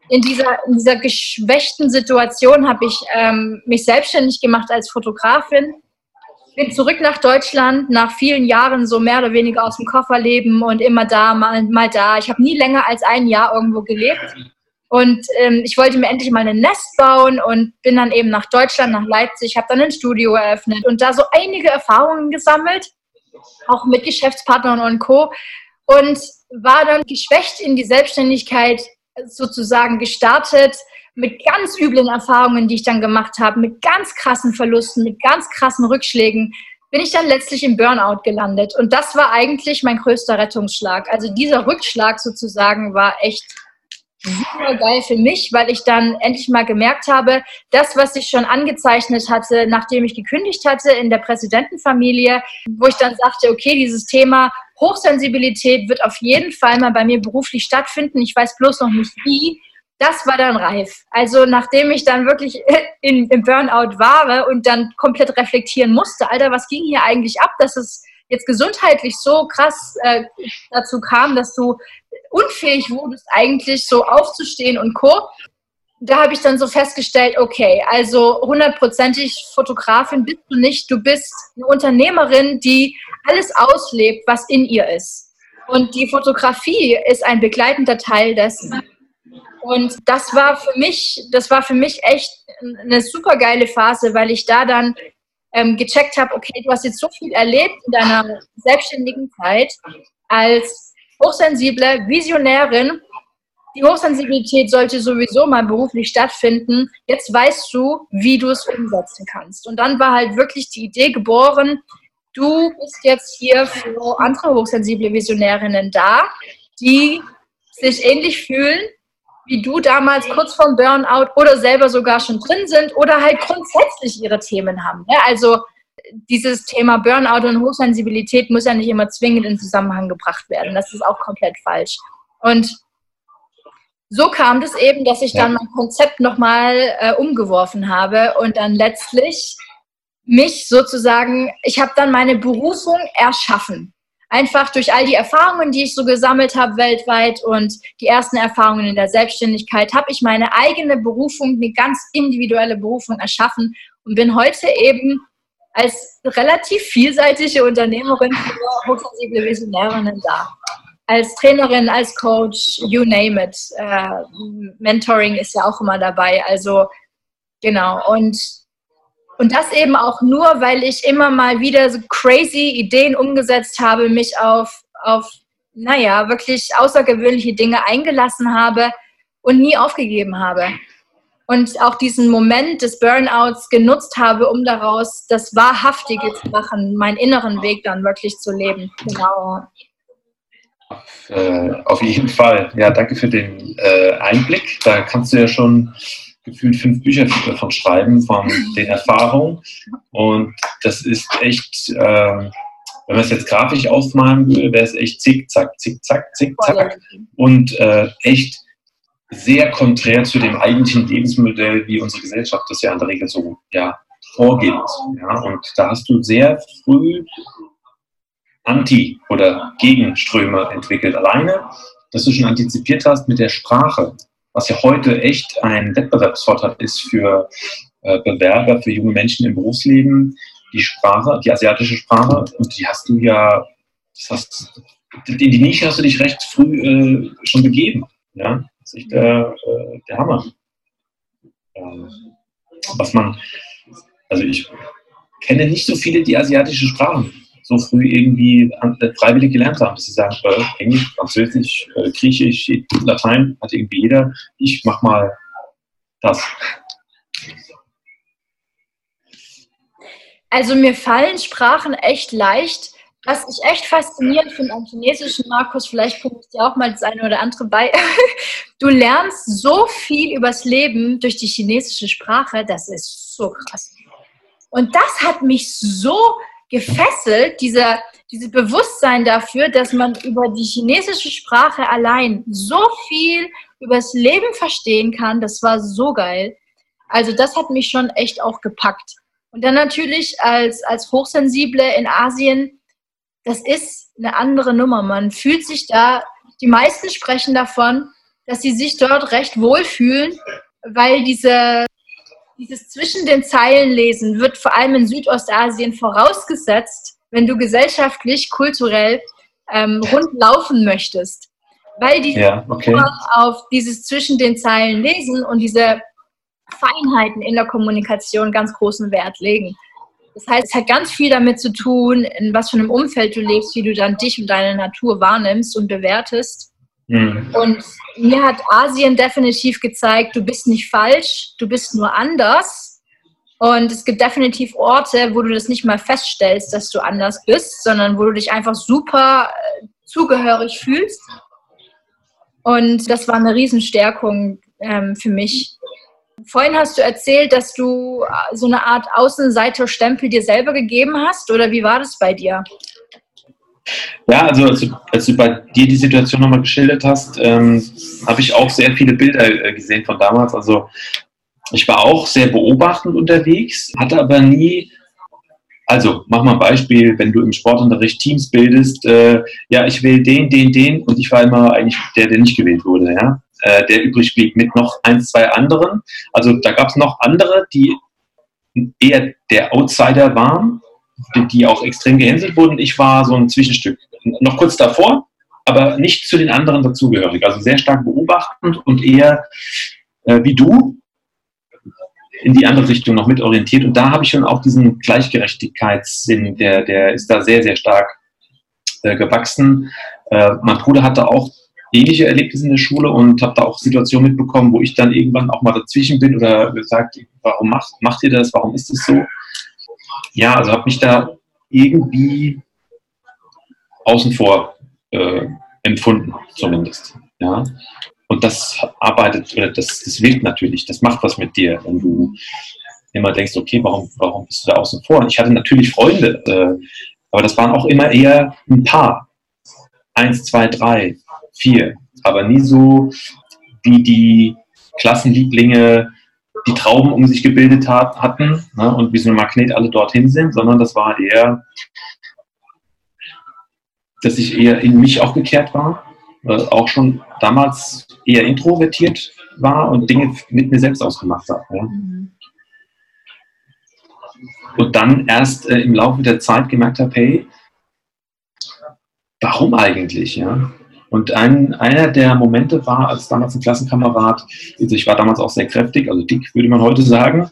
in dieser, in dieser geschwächten Situation habe ich ähm, mich selbstständig gemacht als Fotografin. Bin zurück nach Deutschland nach vielen Jahren so mehr oder weniger aus dem Koffer leben und immer da, mal, mal da. Ich habe nie länger als ein Jahr irgendwo gelebt. Und ähm, ich wollte mir endlich mal ein Nest bauen und bin dann eben nach Deutschland, nach Leipzig, habe dann ein Studio eröffnet und da so einige Erfahrungen gesammelt, auch mit Geschäftspartnern und Co. Und war dann geschwächt in die Selbstständigkeit sozusagen gestartet mit ganz üblen Erfahrungen, die ich dann gemacht habe, mit ganz krassen Verlusten, mit ganz krassen Rückschlägen, bin ich dann letztlich im Burnout gelandet. Und das war eigentlich mein größter Rettungsschlag. Also dieser Rückschlag sozusagen war echt super geil für mich, weil ich dann endlich mal gemerkt habe, das, was ich schon angezeichnet hatte, nachdem ich gekündigt hatte in der Präsidentenfamilie, wo ich dann sagte, okay, dieses Thema Hochsensibilität wird auf jeden Fall mal bei mir beruflich stattfinden. Ich weiß bloß noch nicht wie. Das war dann reif. Also nachdem ich dann wirklich in, im Burnout war und dann komplett reflektieren musste, Alter, was ging hier eigentlich ab, dass es jetzt gesundheitlich so krass äh, dazu kam, dass du unfähig wurdest, eigentlich so aufzustehen und Co. Da habe ich dann so festgestellt, okay, also hundertprozentig Fotografin bist du nicht, du bist eine Unternehmerin, die alles auslebt, was in ihr ist. Und die Fotografie ist ein begleitender Teil dessen. Und das war für mich, das war für mich echt eine super geile Phase, weil ich da dann ähm, gecheckt habe, okay, du hast jetzt so viel erlebt in deiner selbstständigen Zeit als hochsensible Visionärin. Die Hochsensibilität sollte sowieso mal beruflich stattfinden. Jetzt weißt du, wie du es umsetzen kannst. Und dann war halt wirklich die Idee geboren, du bist jetzt hier für andere hochsensible Visionärinnen da, die sich ähnlich fühlen wie du damals kurz vorm Burnout oder selber sogar schon drin sind oder halt grundsätzlich ihre Themen haben. Ja, also dieses Thema Burnout und Hochsensibilität muss ja nicht immer zwingend in Zusammenhang gebracht werden. Das ist auch komplett falsch. Und so kam das eben, dass ich dann mein Konzept nochmal äh, umgeworfen habe und dann letztlich mich sozusagen, ich habe dann meine Berufung erschaffen einfach durch all die Erfahrungen, die ich so gesammelt habe weltweit und die ersten Erfahrungen in der Selbstständigkeit, habe ich meine eigene Berufung, eine ganz individuelle Berufung erschaffen und bin heute eben als relativ vielseitige Unternehmerin für hochsensible Visionärinnen da. Als Trainerin, als Coach, you name it. Äh, Mentoring ist ja auch immer dabei. Also genau. Und und das eben auch nur, weil ich immer mal wieder so crazy Ideen umgesetzt habe, mich auf, auf, naja, wirklich außergewöhnliche Dinge eingelassen habe und nie aufgegeben habe. Und auch diesen Moment des Burnouts genutzt habe, um daraus das Wahrhaftige zu machen, meinen inneren Weg dann wirklich zu leben. Genau. Äh, auf jeden Fall. Ja, danke für den äh, Einblick. Da kannst du ja schon gefühlt fünf Bücher davon schreiben, von den Erfahrungen. Und das ist echt, ähm, wenn man es jetzt grafisch ausmalen würde, wäre es echt zickzack, zickzack, zickzack. Und äh, echt sehr konträr zu dem eigentlichen Lebensmodell, wie unsere Gesellschaft das ja in der Regel so ja, vorgibt. Ja? Und da hast du sehr früh Anti- oder Gegenströme entwickelt. Alleine, dass du schon antizipiert hast mit der Sprache was ja heute echt ein Wettbewerbsvorteil ist für äh, Bewerber, für junge Menschen im Berufsleben, die Sprache, die asiatische Sprache, und die hast du ja, das hast, in die Nische hast du dich recht früh äh, schon begeben. Ja? Das ist echt der, äh, der Hammer. Ähm, was man, also ich kenne nicht so viele, die asiatische Sprachen so früh irgendwie äh, freiwillig gelernt haben, dass sie sagen, äh, Englisch, Französisch, äh, Griechisch, Latein hat irgendwie jeder. Ich mach mal das. Also mir fallen Sprachen echt leicht. Was ich echt faszinierend finde am chinesischen, Markus, vielleicht bringe ich dir auch mal das eine oder andere bei. Du lernst so viel übers Leben durch die chinesische Sprache, das ist so krass. Und das hat mich so gefesselt, dieser, dieses Bewusstsein dafür, dass man über die chinesische Sprache allein so viel übers Leben verstehen kann. Das war so geil. Also das hat mich schon echt auch gepackt. Und dann natürlich als, als Hochsensible in Asien, das ist eine andere Nummer. Man fühlt sich da, die meisten sprechen davon, dass sie sich dort recht wohlfühlen, weil diese, dieses zwischen den Zeilen lesen wird vor allem in Südostasien vorausgesetzt, wenn du gesellschaftlich, kulturell ähm, rund laufen möchtest. Weil die ja, okay. auf dieses zwischen den Zeilen lesen und diese Feinheiten in der Kommunikation ganz großen Wert legen. Das heißt, es hat ganz viel damit zu tun, in was für einem Umfeld du lebst, wie du dann dich und deine Natur wahrnimmst und bewertest. Mhm. Und mir hat Asien definitiv gezeigt, du bist nicht falsch, du bist nur anders. Und es gibt definitiv Orte, wo du das nicht mal feststellst, dass du anders bist, sondern wo du dich einfach super äh, zugehörig fühlst. Und das war eine Riesenstärkung ähm, für mich. Vorhin hast du erzählt, dass du äh, so eine Art Außenseiterstempel dir selber gegeben hast, oder wie war das bei dir? Ja, also als du, als du bei dir die Situation nochmal geschildert hast, ähm, habe ich auch sehr viele Bilder äh, gesehen von damals. Also ich war auch sehr beobachtend unterwegs, hatte aber nie, also mach mal ein Beispiel, wenn du im Sportunterricht Teams bildest, äh, ja, ich will den, den, den und ich war immer eigentlich der, der nicht gewählt wurde, ja äh, der übrig blieb, mit noch ein, zwei anderen. Also da gab es noch andere, die eher der Outsider waren, die, die auch extrem gehänselt wurden. Ich war so ein Zwischenstück. Noch kurz davor, aber nicht zu den anderen dazugehörig. Also sehr stark beobachtend und eher äh, wie du in die andere Richtung noch mit orientiert. Und da habe ich schon auch diesen Gleichgerechtigkeitssinn, der, der ist da sehr, sehr stark äh, gewachsen. Äh, mein Bruder hatte auch ähnliche Erlebnisse in der Schule und habe da auch Situationen mitbekommen, wo ich dann irgendwann auch mal dazwischen bin oder gesagt, warum macht, macht ihr das, warum ist das so? Ja, also habe mich da irgendwie außen vor äh, empfunden, zumindest. Ja. Und das arbeitet, oder das, das wirkt natürlich, das macht was mit dir, wenn du immer denkst, okay, warum, warum bist du da außen vor? Und ich hatte natürlich Freunde, äh, aber das waren auch immer eher ein paar. Eins, zwei, drei, vier, aber nie so wie die Klassenlieblinge die Trauben um sich gebildet hat, hatten ne, und wie so ein Magnet alle dorthin sind, sondern das war eher, dass ich eher in mich auch gekehrt war, äh, auch schon damals eher introvertiert war und Dinge mit mir selbst ausgemacht habe. Ja. Und dann erst äh, im Laufe der Zeit gemerkt habe, hey, warum eigentlich? Ja? Und ein, einer der Momente war, als damals ein Klassenkamerad, also ich war damals auch sehr kräftig, also dick würde man heute sagen.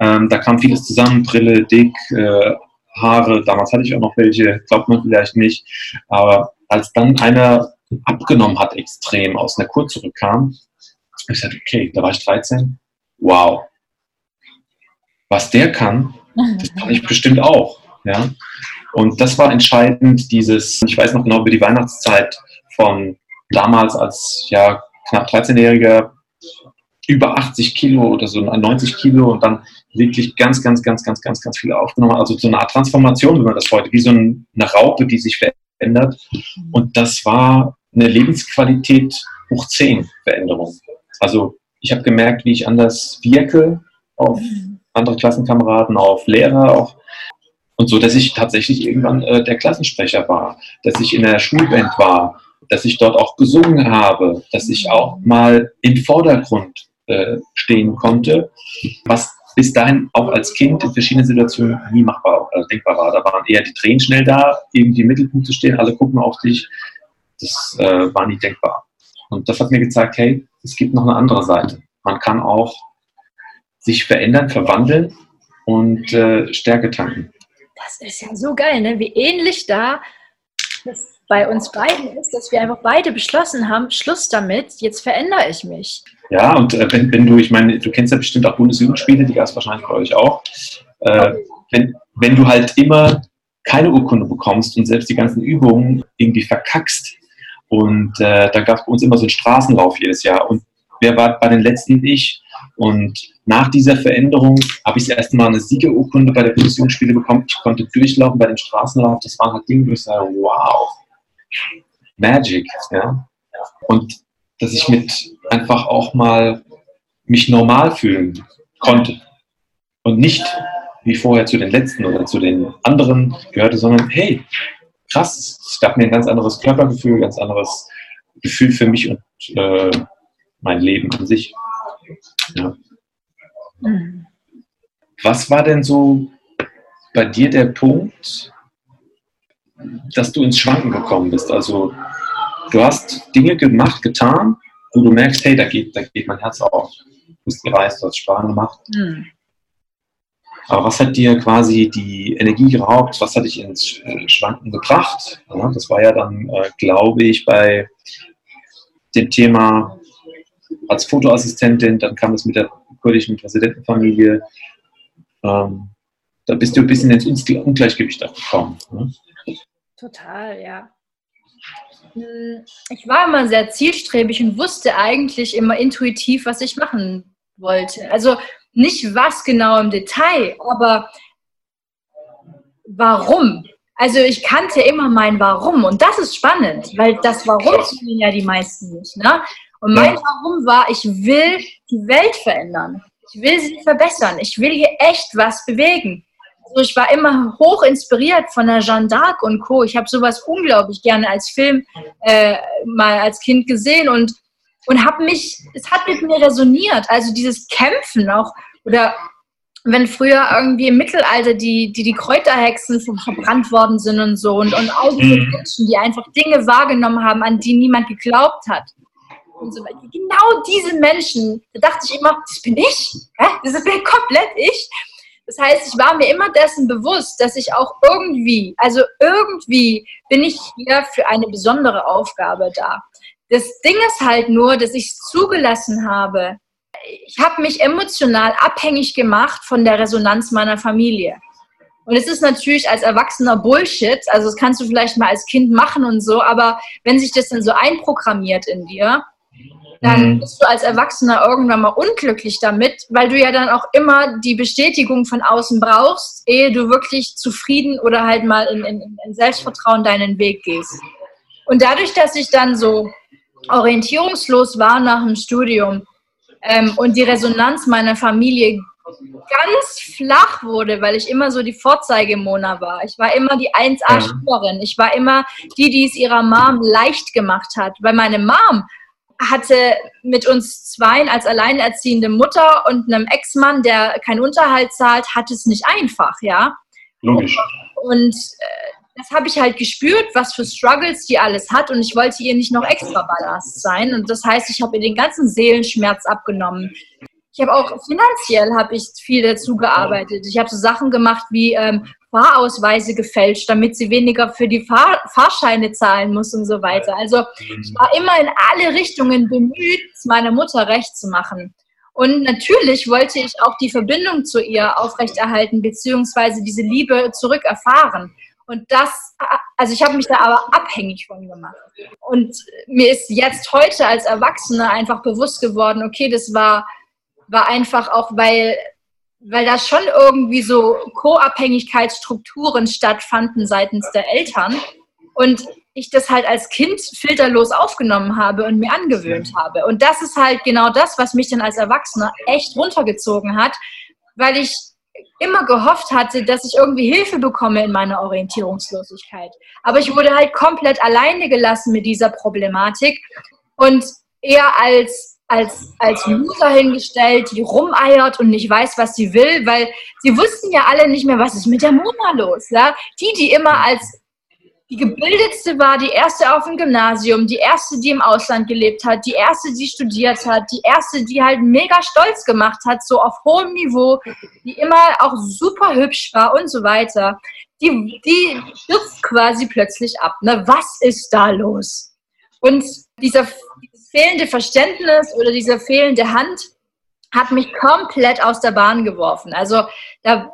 Ähm, da kam vieles zusammen, Brille, dick, äh, Haare, damals hatte ich auch noch welche, glaubt man vielleicht nicht. Aber als dann einer abgenommen hat extrem, aus einer Kur zurückkam, ich sagte, okay, da war ich 13, wow. Was der kann, das kann ich bestimmt auch. Ja? Und das war entscheidend, dieses, ich weiß noch genau über die Weihnachtszeit, von damals als ja, knapp 13-Jähriger über 80 Kilo oder so 90 Kilo und dann wirklich ganz, ganz, ganz, ganz, ganz, ganz viele aufgenommen. Also so eine Art Transformation, wie man das heute, wie so eine Raupe, die sich verändert. Und das war eine Lebensqualität hoch 10 Veränderung. Also ich habe gemerkt, wie ich anders wirke auf andere Klassenkameraden, auf Lehrer, auch und so, dass ich tatsächlich irgendwann äh, der Klassensprecher war, dass ich in der Schulband war, dass ich dort auch gesungen habe, dass ich auch mal im Vordergrund äh, stehen konnte, was bis dahin auch als Kind in verschiedenen Situationen nie machbar oder denkbar war. Da waren eher die Tränen schnell da, irgendwie im Mittelpunkt zu stehen, alle gucken auf dich. Das äh, war nie denkbar. Und das hat mir gezeigt, hey, es gibt noch eine andere Seite. Man kann auch sich verändern, verwandeln und äh, Stärke tanken. Das ist ja so geil, ne? wie ähnlich da das bei uns beiden ist, dass wir einfach beide beschlossen haben, Schluss damit, jetzt verändere ich mich. Ja, und äh, wenn, wenn, du, ich meine, du kennst ja bestimmt auch Bundesjugendspiele, die gab es wahrscheinlich bei euch auch. Äh, wenn, wenn du halt immer keine Urkunde bekommst und selbst die ganzen Übungen irgendwie verkackst, und äh, da gab es bei uns immer so einen Straßenlauf jedes Jahr. Und wer war bei den letzten ich? Und nach dieser Veränderung habe ich das erste Mal eine Siegerurkunde bei der Bundesjugendspiele bekommen. Ich konnte durchlaufen bei dem Straßenlauf. Das waren halt Dinge, wo ich sage, wow, Magic, ja. Und dass ich mit einfach auch mal mich normal fühlen konnte und nicht wie vorher zu den letzten oder zu den anderen gehörte, sondern hey, krass, es gab mir ein ganz anderes Körpergefühl, ganz anderes Gefühl für mich und äh, mein Leben an sich. Ja. Mhm. Was war denn so bei dir der Punkt, dass du ins Schwanken gekommen bist? Also du hast Dinge gemacht, getan, wo du merkst, hey, da geht, da geht mein Herz auf. Du bist gereist, du hast Sprachen gemacht. Mhm. Aber was hat dir quasi die Energie geraubt? Was hat dich ins äh, Schwanken gebracht? Ja, das war ja dann, äh, glaube ich, bei dem Thema als Fotoassistentin, dann kam es mit der kurdischen Präsidentenfamilie. Ähm, da bist du ein bisschen ins Ungleichgewicht gekommen. Ne? Total, ja. Hm, ich war immer sehr zielstrebig und wusste eigentlich immer intuitiv, was ich machen wollte. Also nicht was genau im Detail, aber warum. Also ich kannte immer mein Warum und das ist spannend, weil das Warum kennen ja die meisten nicht. Ne? Und mein Warum war, ich will die Welt verändern. Ich will sie verbessern. Ich will hier echt was bewegen. Also ich war immer hoch inspiriert von der Jeanne d'Arc und Co. Ich habe sowas unglaublich gerne als Film äh, mal als Kind gesehen und und habe mich, es hat mit mir resoniert. Also dieses Kämpfen auch oder wenn früher irgendwie im Mittelalter die, die, die Kräuterhexen verbrannt worden sind und so und, und diese mhm. Menschen, die einfach Dinge wahrgenommen haben, an die niemand geglaubt hat. Und so weiter. Genau diese Menschen, da dachte ich immer, das bin ich. Das bin komplett ich. Das heißt, ich war mir immer dessen bewusst, dass ich auch irgendwie, also irgendwie bin ich hier für eine besondere Aufgabe da. Das Ding ist halt nur, dass ich es zugelassen habe. Ich habe mich emotional abhängig gemacht von der Resonanz meiner Familie. Und es ist natürlich als Erwachsener Bullshit, also das kannst du vielleicht mal als Kind machen und so, aber wenn sich das dann so einprogrammiert in dir, dann mhm. bist du als Erwachsener irgendwann mal unglücklich damit, weil du ja dann auch immer die Bestätigung von außen brauchst, ehe du wirklich zufrieden oder halt mal in, in, in Selbstvertrauen deinen Weg gehst. Und dadurch, dass ich dann so orientierungslos war nach dem Studium ähm, und die Resonanz meiner Familie ganz flach wurde, weil ich immer so die Vorzeigemona war. Ich war immer die 1A-Schülerin. Ich war immer die, die es ihrer Mom leicht gemacht hat, weil meine Mom hatte mit uns zweien als alleinerziehende Mutter und einem Ex-Mann, der keinen Unterhalt zahlt, hat es nicht einfach, ja. Logisch. Und äh, das habe ich halt gespürt, was für Struggles die alles hat und ich wollte ihr nicht noch extra Ballast sein und das heißt, ich habe ihr den ganzen Seelenschmerz abgenommen. Ich habe auch finanziell habe ich viel dazu gearbeitet. Ich habe so Sachen gemacht wie ähm, Fahrausweise gefälscht, damit sie weniger für die Fahr Fahrscheine zahlen muss und so weiter. Also ich war immer in alle Richtungen bemüht, es meiner Mutter recht zu machen. Und natürlich wollte ich auch die Verbindung zu ihr aufrechterhalten, beziehungsweise diese Liebe zurückerfahren. Und das, also ich habe mich da aber abhängig von gemacht. Und mir ist jetzt heute als Erwachsene einfach bewusst geworden, okay, das war, war einfach auch, weil weil da schon irgendwie so Co-Abhängigkeitsstrukturen stattfanden seitens der Eltern und ich das halt als Kind filterlos aufgenommen habe und mir angewöhnt habe. Und das ist halt genau das, was mich dann als Erwachsener echt runtergezogen hat, weil ich immer gehofft hatte, dass ich irgendwie Hilfe bekomme in meiner Orientierungslosigkeit. Aber ich wurde halt komplett alleine gelassen mit dieser Problematik und eher als als, als Loser hingestellt, die rumeiert und nicht weiß, was sie will, weil sie wussten ja alle nicht mehr, was ist mit der Mona los. Ja? Die, die immer als die gebildetste war, die erste auf dem Gymnasium, die erste, die im Ausland gelebt hat, die erste, die studiert hat, die erste, die halt mega stolz gemacht hat, so auf hohem Niveau, die immer auch super hübsch war und so weiter. Die, die stürzt quasi plötzlich ab. Ne? Was ist da los? Und dieser fehlende Verständnis oder diese fehlende Hand hat mich komplett aus der Bahn geworfen. Also da,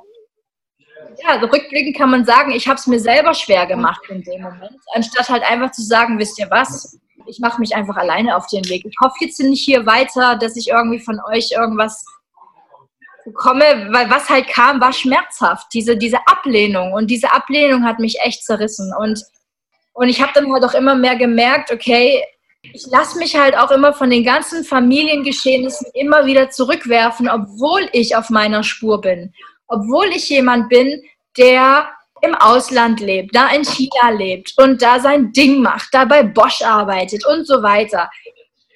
ja, rückblickend kann man sagen, ich habe es mir selber schwer gemacht in dem Moment, anstatt halt einfach zu sagen, wisst ihr was, ich mache mich einfach alleine auf den Weg. Ich hoffe jetzt nicht hier weiter, dass ich irgendwie von euch irgendwas bekomme, weil was halt kam, war schmerzhaft. Diese, diese Ablehnung und diese Ablehnung hat mich echt zerrissen und und ich habe dann halt auch immer mehr gemerkt, okay, ich lasse mich halt auch immer von den ganzen Familiengeschehnissen immer wieder zurückwerfen, obwohl ich auf meiner Spur bin. obwohl ich jemand bin, der im Ausland lebt, da in China lebt und da sein Ding macht, da bei Bosch arbeitet und so weiter,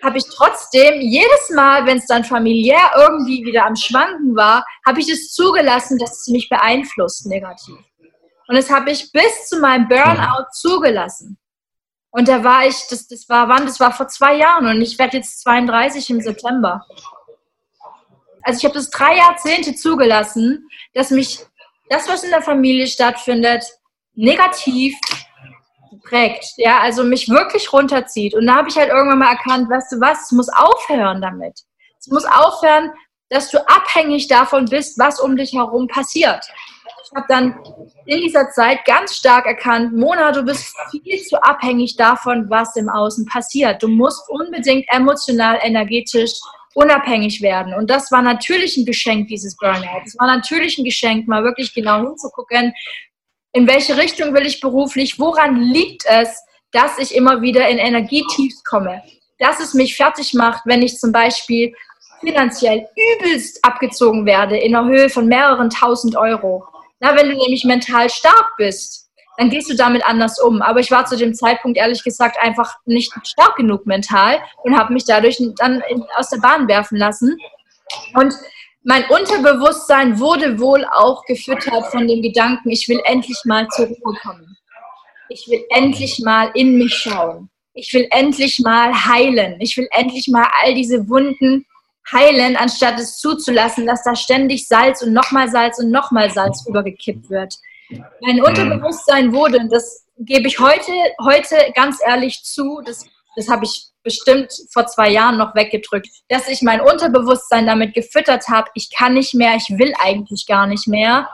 habe ich trotzdem jedes Mal, wenn es dann familiär irgendwie wieder am Schwanken war, habe ich es zugelassen, dass es mich beeinflusst negativ. Und das habe ich bis zu meinem Burnout zugelassen. Und da war ich, das, das war wann? Das war vor zwei Jahren und ich werde jetzt 32 im September. Also ich habe das drei Jahrzehnte zugelassen, dass mich das, was in der Familie stattfindet, negativ prägt. Ja, also mich wirklich runterzieht. Und da habe ich halt irgendwann mal erkannt, weißt du was, es muss aufhören damit. Es muss aufhören, dass du abhängig davon bist, was um dich herum passiert. Ich habe dann in dieser Zeit ganz stark erkannt, Mona, du bist viel zu abhängig davon, was im Außen passiert. Du musst unbedingt emotional, energetisch unabhängig werden. Und das war natürlich ein Geschenk, dieses Burnout. Es war natürlich ein Geschenk, mal wirklich genau hinzugucken, in welche Richtung will ich beruflich, woran liegt es, dass ich immer wieder in Energietiefs komme, dass es mich fertig macht, wenn ich zum Beispiel finanziell übelst abgezogen werde in einer Höhe von mehreren tausend Euro. Na, wenn du nämlich mental stark bist, dann gehst du damit anders um. Aber ich war zu dem Zeitpunkt ehrlich gesagt einfach nicht stark genug mental und habe mich dadurch dann aus der Bahn werfen lassen. Und mein Unterbewusstsein wurde wohl auch gefüttert von dem Gedanken, ich will endlich mal zur Ruhe kommen. Ich will endlich mal in mich schauen. Ich will endlich mal heilen. Ich will endlich mal all diese Wunden heilen, anstatt es zuzulassen, dass da ständig Salz und nochmal Salz und nochmal Salz übergekippt wird. Mein mhm. Unterbewusstsein wurde, und das gebe ich heute, heute ganz ehrlich zu, das, das habe ich bestimmt vor zwei Jahren noch weggedrückt, dass ich mein Unterbewusstsein damit gefüttert habe, ich kann nicht mehr, ich will eigentlich gar nicht mehr.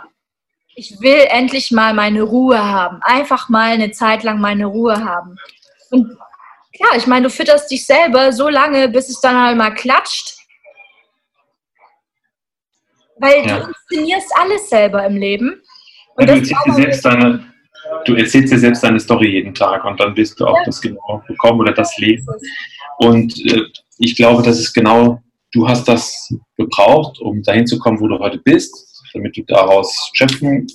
Ich will endlich mal meine Ruhe haben. Einfach mal eine Zeit lang meine Ruhe haben. Und klar, ich meine, du fütterst dich selber so lange, bis es dann halt mal klatscht. Weil ja. du inszenierst alles selber im Leben. Und ja, du, erzählst dir selbst deine, du erzählst dir selbst deine Story jeden Tag und dann wirst du auch ja. das genau bekommen oder das lesen. Und äh, ich glaube, das ist genau, du hast das gebraucht, um dahin zu kommen, wo du heute bist, damit du daraus schöpfen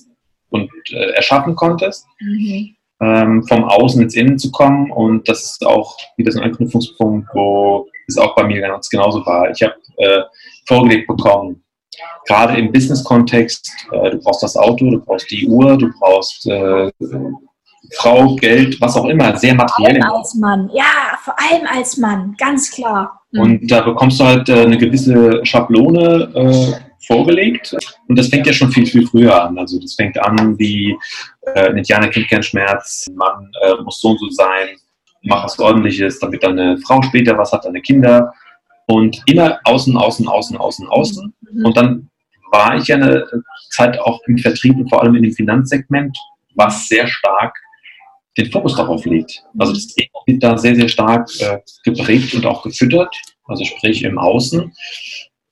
und äh, erschaffen konntest. Mhm. Ähm, vom Außen ins Innen zu kommen und das ist auch wieder so ein Anknüpfungspunkt, wo es auch bei mir ganz genauso war. Ich habe äh, vorgelegt bekommen, gerade im Business-Kontext, äh, du brauchst das Auto, du brauchst die Uhr, du brauchst äh, Frau, Geld, was auch immer, sehr materiell. Vor allem als Mann, ja, vor allem als Mann, ganz klar. Mhm. Und da bekommst du halt äh, eine gewisse Schablone äh, vorgelegt. Und das fängt ja schon viel, viel früher an. Also das fängt an wie äh, ein Indianer kennt keinen Schmerz, Mann äh, muss so und so sein, mach was ordentliches, damit deine Frau später was hat, deine Kinder und immer außen, außen, außen, außen, außen. Mhm. Und dann war ich ja eine Zeit auch im Vertrieb und vor allem in dem Finanzsegment, was sehr stark den Fokus darauf legt. Also das wird da sehr, sehr stark äh, geprägt und auch gefüttert, also sprich im Außen.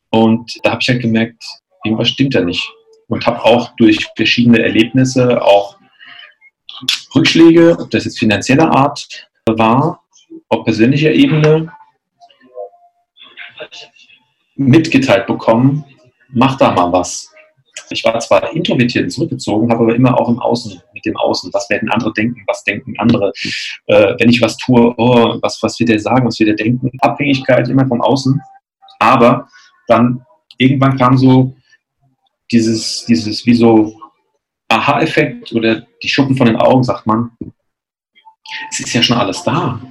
Und da habe ich halt gemerkt, irgendwas stimmt da nicht. Und habe auch durch verschiedene Erlebnisse, auch Rückschläge, ob das jetzt finanzieller Art war, auf persönlicher Ebene, mitgeteilt bekommen, mach da mal was. Ich war zwar introvertiert und zurückgezogen, habe aber immer auch im Außen, mit dem Außen, was werden andere denken, was denken andere, äh, wenn ich was tue, oh, was, was wird der sagen, was wird der denken, Abhängigkeit immer vom Außen. Aber dann irgendwann kam so dieses, dieses wie so Aha-Effekt oder die Schuppen von den Augen, sagt man, es ist ja schon alles da.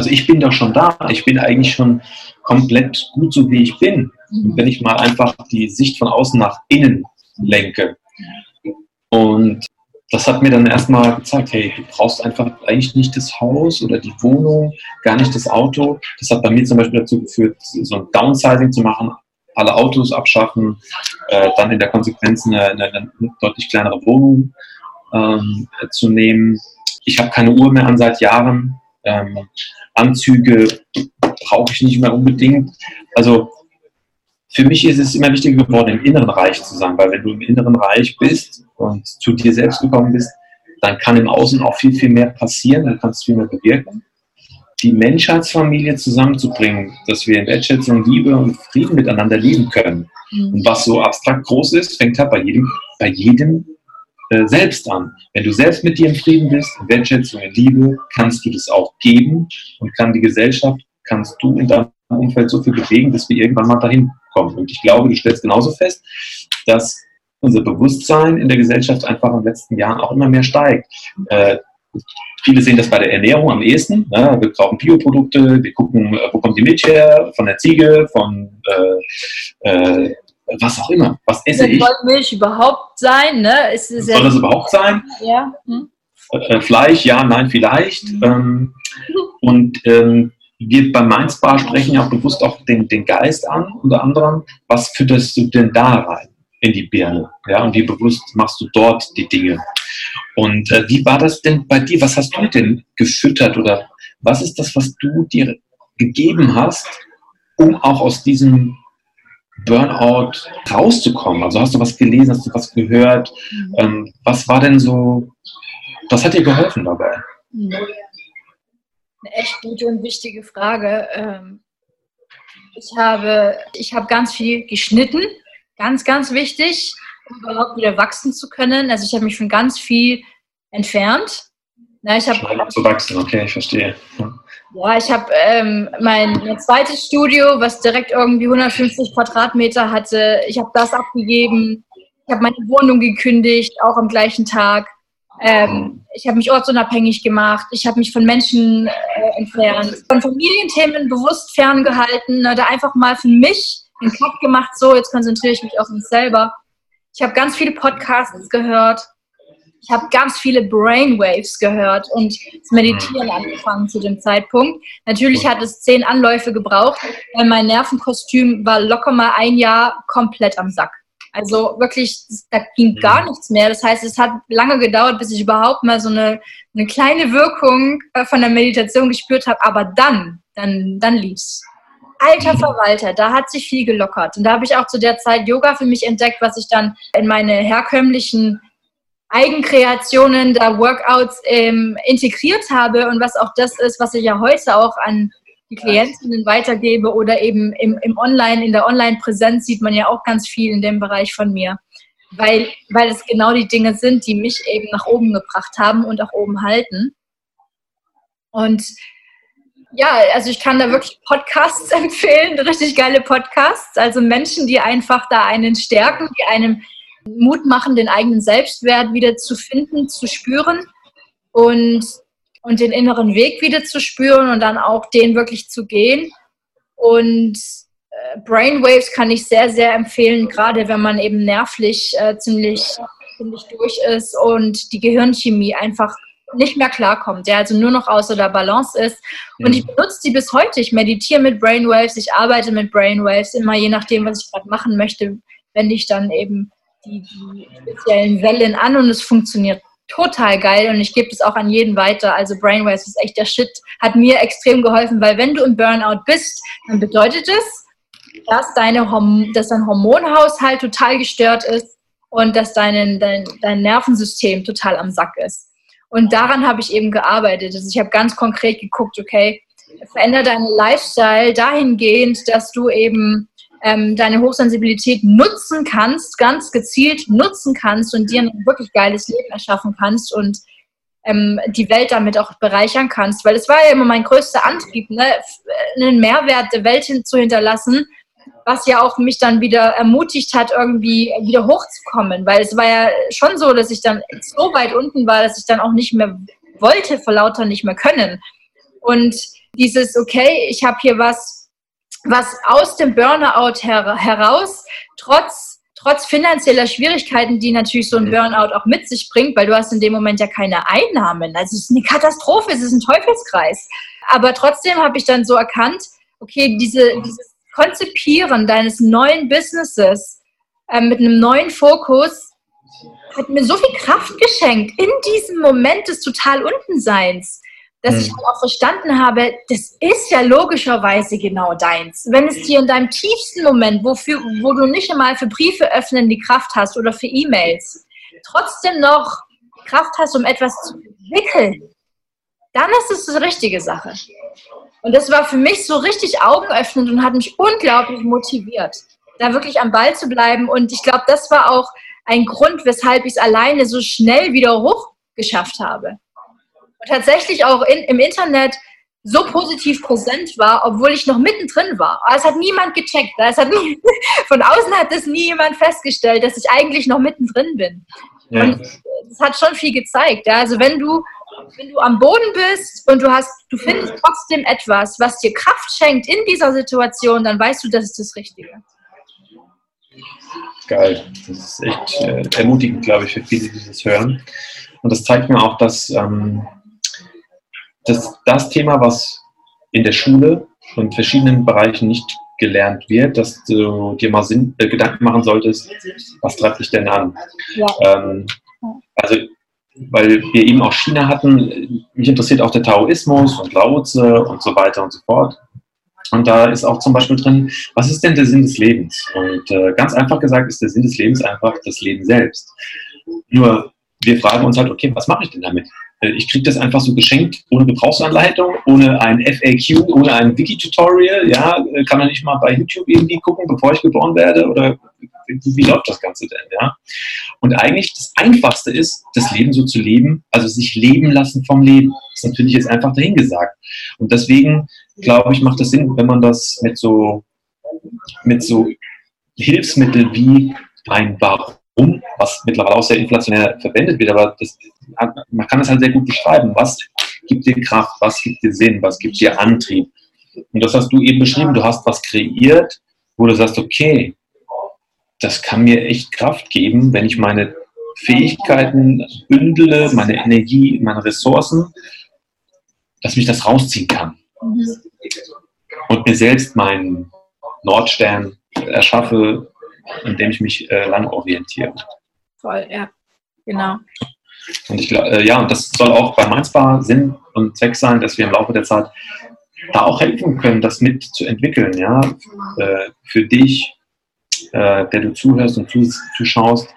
Also ich bin doch schon da. Ich bin eigentlich schon komplett gut so, wie ich bin. Und wenn ich mal einfach die Sicht von außen nach innen lenke. Und das hat mir dann erstmal gezeigt, hey, du brauchst einfach eigentlich nicht das Haus oder die Wohnung, gar nicht das Auto. Das hat bei mir zum Beispiel dazu geführt, so ein Downsizing zu machen, alle Autos abschaffen, äh, dann in der Konsequenz eine, eine, eine deutlich kleinere Wohnung ähm, zu nehmen. Ich habe keine Uhr mehr an seit Jahren. Ähm, Anzüge brauche ich nicht mehr unbedingt. Also für mich ist es immer wichtiger geworden, im inneren Reich zu sein, weil wenn du im inneren Reich bist und zu dir selbst gekommen bist, dann kann im Außen auch viel, viel mehr passieren, dann kannst du viel mehr bewirken. Die Menschheitsfamilie zusammenzubringen, dass wir in Wertschätzung, Liebe und Frieden miteinander leben können, Mhm. Und was so abstrakt groß ist, fängt halt bei jedem, bei jedem äh, selbst an. Wenn du selbst mit dir im Frieden bist, in Wertschätzung, in Liebe, kannst du das auch geben und kann die Gesellschaft, kannst du in deinem Umfeld so viel bewegen, dass wir irgendwann mal dahin kommen. Und ich glaube, du stellst genauso fest, dass unser Bewusstsein in der Gesellschaft einfach in den letzten Jahren auch immer mehr steigt. Äh, viele sehen das bei der Ernährung am ehesten. Ne? Wir kaufen Bioprodukte, wir gucken, wo kommt die Milch her, von der Ziege, von äh, äh, was auch immer. Was esse ich? Soll Milch überhaupt sein? Ne? Ist es soll das überhaupt sein? Ja. Hm? Äh, Fleisch, ja, nein, vielleicht. Mhm. Ähm, und ähm, wir beim Mainz-Bar sprechen ja auch bewusst auch den, den Geist an, unter anderem. Was fütterst du denn da rein in die Birne? Ja, und wie bewusst machst du dort die Dinge? Und äh, wie war das denn bei dir? Was hast du denn gefüttert oder was ist das, was du dir gegeben hast, um auch aus diesem Burnout rauszukommen? Also hast du was gelesen, hast du was gehört? Mhm. Ähm, was war denn so, was hat dir geholfen dabei? Mhm eine echt gute und wichtige Frage. Ähm, ich habe, ich habe ganz viel geschnitten, ganz, ganz wichtig, um überhaupt wieder wachsen zu können. Also ich habe mich von ganz viel entfernt. Na, ich habe zu wachsen, okay, ich verstehe. Ja, ich habe ähm, mein, mein, zweites Studio, was direkt irgendwie 150 Quadratmeter hatte. Ich habe das abgegeben. Ich habe meine Wohnung gekündigt, auch am gleichen Tag. Ähm, ich habe mich ortsunabhängig gemacht, ich habe mich von Menschen äh, entfernt, von Familienthemen bewusst ferngehalten, ne, da einfach mal für mich einen Cut gemacht, so, jetzt konzentriere ich mich auf mich selber. Ich habe ganz viele Podcasts gehört, ich habe ganz viele Brainwaves gehört und das Meditieren angefangen zu dem Zeitpunkt. Natürlich hat es zehn Anläufe gebraucht, weil mein Nervenkostüm war locker mal ein Jahr komplett am Sack. Also wirklich, da ging gar mhm. nichts mehr. Das heißt, es hat lange gedauert, bis ich überhaupt mal so eine, eine kleine Wirkung äh, von der Meditation gespürt habe. Aber dann, dann, dann lief's. Alter mhm. Verwalter, da hat sich viel gelockert. Und da habe ich auch zu der Zeit Yoga für mich entdeckt, was ich dann in meine herkömmlichen Eigenkreationen, da Workouts ähm, integriert habe und was auch das ist, was ich ja heute auch an die Klientinnen weitergebe oder eben im, im Online, in der Online-Präsenz sieht man ja auch ganz viel in dem Bereich von mir. Weil, weil es genau die Dinge sind, die mich eben nach oben gebracht haben und auch oben halten. Und ja, also ich kann da wirklich Podcasts empfehlen, richtig geile Podcasts. Also Menschen, die einfach da einen stärken, die einem Mut machen, den eigenen Selbstwert wieder zu finden, zu spüren. Und und den inneren Weg wieder zu spüren und dann auch den wirklich zu gehen. Und äh, Brainwaves kann ich sehr, sehr empfehlen, gerade wenn man eben nervlich äh, ziemlich, ziemlich durch ist und die Gehirnchemie einfach nicht mehr klarkommt, der also nur noch außer der Balance ist. Und ich benutze die bis heute. Ich meditiere mit Brainwaves, ich arbeite mit Brainwaves, immer je nachdem, was ich gerade machen möchte, wende ich dann eben die, die speziellen Wellen an und es funktioniert total geil und ich gebe es auch an jeden weiter. Also Brainwaves ist echt der Shit, hat mir extrem geholfen, weil wenn du im Burnout bist, dann bedeutet es, dass, deine dass dein Hormonhaushalt total gestört ist und dass dein, dein, dein Nervensystem total am Sack ist. Und daran habe ich eben gearbeitet. Also ich habe ganz konkret geguckt, okay, verändere deinen Lifestyle dahingehend, dass du eben ähm, deine Hochsensibilität nutzen kannst, ganz gezielt nutzen kannst und dir ein wirklich geiles Leben erschaffen kannst und ähm, die Welt damit auch bereichern kannst. Weil es war ja immer mein größter Antrieb, ne? einen Mehrwert der Welt hin zu hinterlassen, was ja auch mich dann wieder ermutigt hat, irgendwie wieder hochzukommen. Weil es war ja schon so, dass ich dann so weit unten war, dass ich dann auch nicht mehr wollte, vor lauter nicht mehr können. Und dieses, okay, ich habe hier was, was aus dem Burnout her heraus, trotz, trotz finanzieller Schwierigkeiten, die natürlich so ein Burnout auch mit sich bringt, weil du hast in dem Moment ja keine Einnahmen. Also es ist eine Katastrophe, es ist ein Teufelskreis. Aber trotzdem habe ich dann so erkannt, okay, diese, dieses Konzipieren deines neuen Businesses äh, mit einem neuen Fokus hat mir so viel Kraft geschenkt in diesem Moment des total Untenseins dass hm. ich halt auch verstanden habe, das ist ja logischerweise genau deins. Wenn es dir in deinem tiefsten Moment, wofür, wo du nicht einmal für Briefe öffnen die Kraft hast oder für E-Mails, trotzdem noch Kraft hast, um etwas zu entwickeln, dann ist es die richtige Sache. Und das war für mich so richtig augenöffnend und hat mich unglaublich motiviert. da wirklich am Ball zu bleiben. Und ich glaube, das war auch ein Grund, weshalb ich es alleine so schnell wieder hochgeschafft habe. Und tatsächlich auch in, im Internet so positiv präsent war, obwohl ich noch mittendrin war. Aber es hat niemand gecheckt. Es hat nie, von außen hat das nie jemand festgestellt, dass ich eigentlich noch mittendrin bin. Ja. Und das hat schon viel gezeigt. Ja? Also wenn du, wenn du am Boden bist und du hast, du findest trotzdem etwas, was dir Kraft schenkt in dieser Situation, dann weißt du, das ist das Richtige. Geil. Das ist echt äh, ermutigend, glaube ich, für viele, die das hören. Und das zeigt mir auch, dass ähm, das, das Thema, was in der Schule und verschiedenen Bereichen nicht gelernt wird, dass du dir mal Sinn, äh, Gedanken machen solltest, was treibt dich denn an? Ja. Ähm, also, weil wir eben auch China hatten, mich interessiert auch der Taoismus und Laoze und so weiter und so fort. Und da ist auch zum Beispiel drin, was ist denn der Sinn des Lebens? Und äh, ganz einfach gesagt ist der Sinn des Lebens einfach das Leben selbst. Nur wir fragen uns halt, okay, was mache ich denn damit? Äh, ich kriege das einfach so geschenkt, ohne Gebrauchsanleitung, ohne ein FAQ, ohne ein Wiki-Tutorial. Ja, äh, kann man nicht mal bei YouTube irgendwie gucken, bevor ich geboren werde? Oder wie, läuft das Ganze denn? Ja? Und eigentlich das Einfachste ist, das Leben so zu leben, also sich leben lassen vom Leben. Das ist natürlich jetzt einfach dahingesagt. Und deswegen, glaube ich, macht es Sinn, wenn man das mit so, mit so Hilfsmitteln wie ein Warum um, was mittlerweile auch sehr inflationär verwendet wird, aber das, man kann es halt sehr gut beschreiben. Was gibt dir Kraft, was gibt dir Sinn, was gibt dir Antrieb? Und das hast du eben beschrieben, du hast was kreiert, wo du sagst, okay, das kann mir echt Kraft geben, wenn ich meine Fähigkeiten bündele, meine Energie, meine Ressourcen, dass mich das rausziehen kann. Mhm. Und mir selbst meinen Nordstern erschaffe, an dem ich mich äh, lang orientiere. Voll, ja, genau. Und ich glaube, äh, ja, und das soll auch bei Mainzbar Sinn und Zweck sein, dass wir im Laufe der Zeit da auch helfen können, das mitzuentwickeln, ja, äh, für dich, äh, der du zuhörst und zuschaust,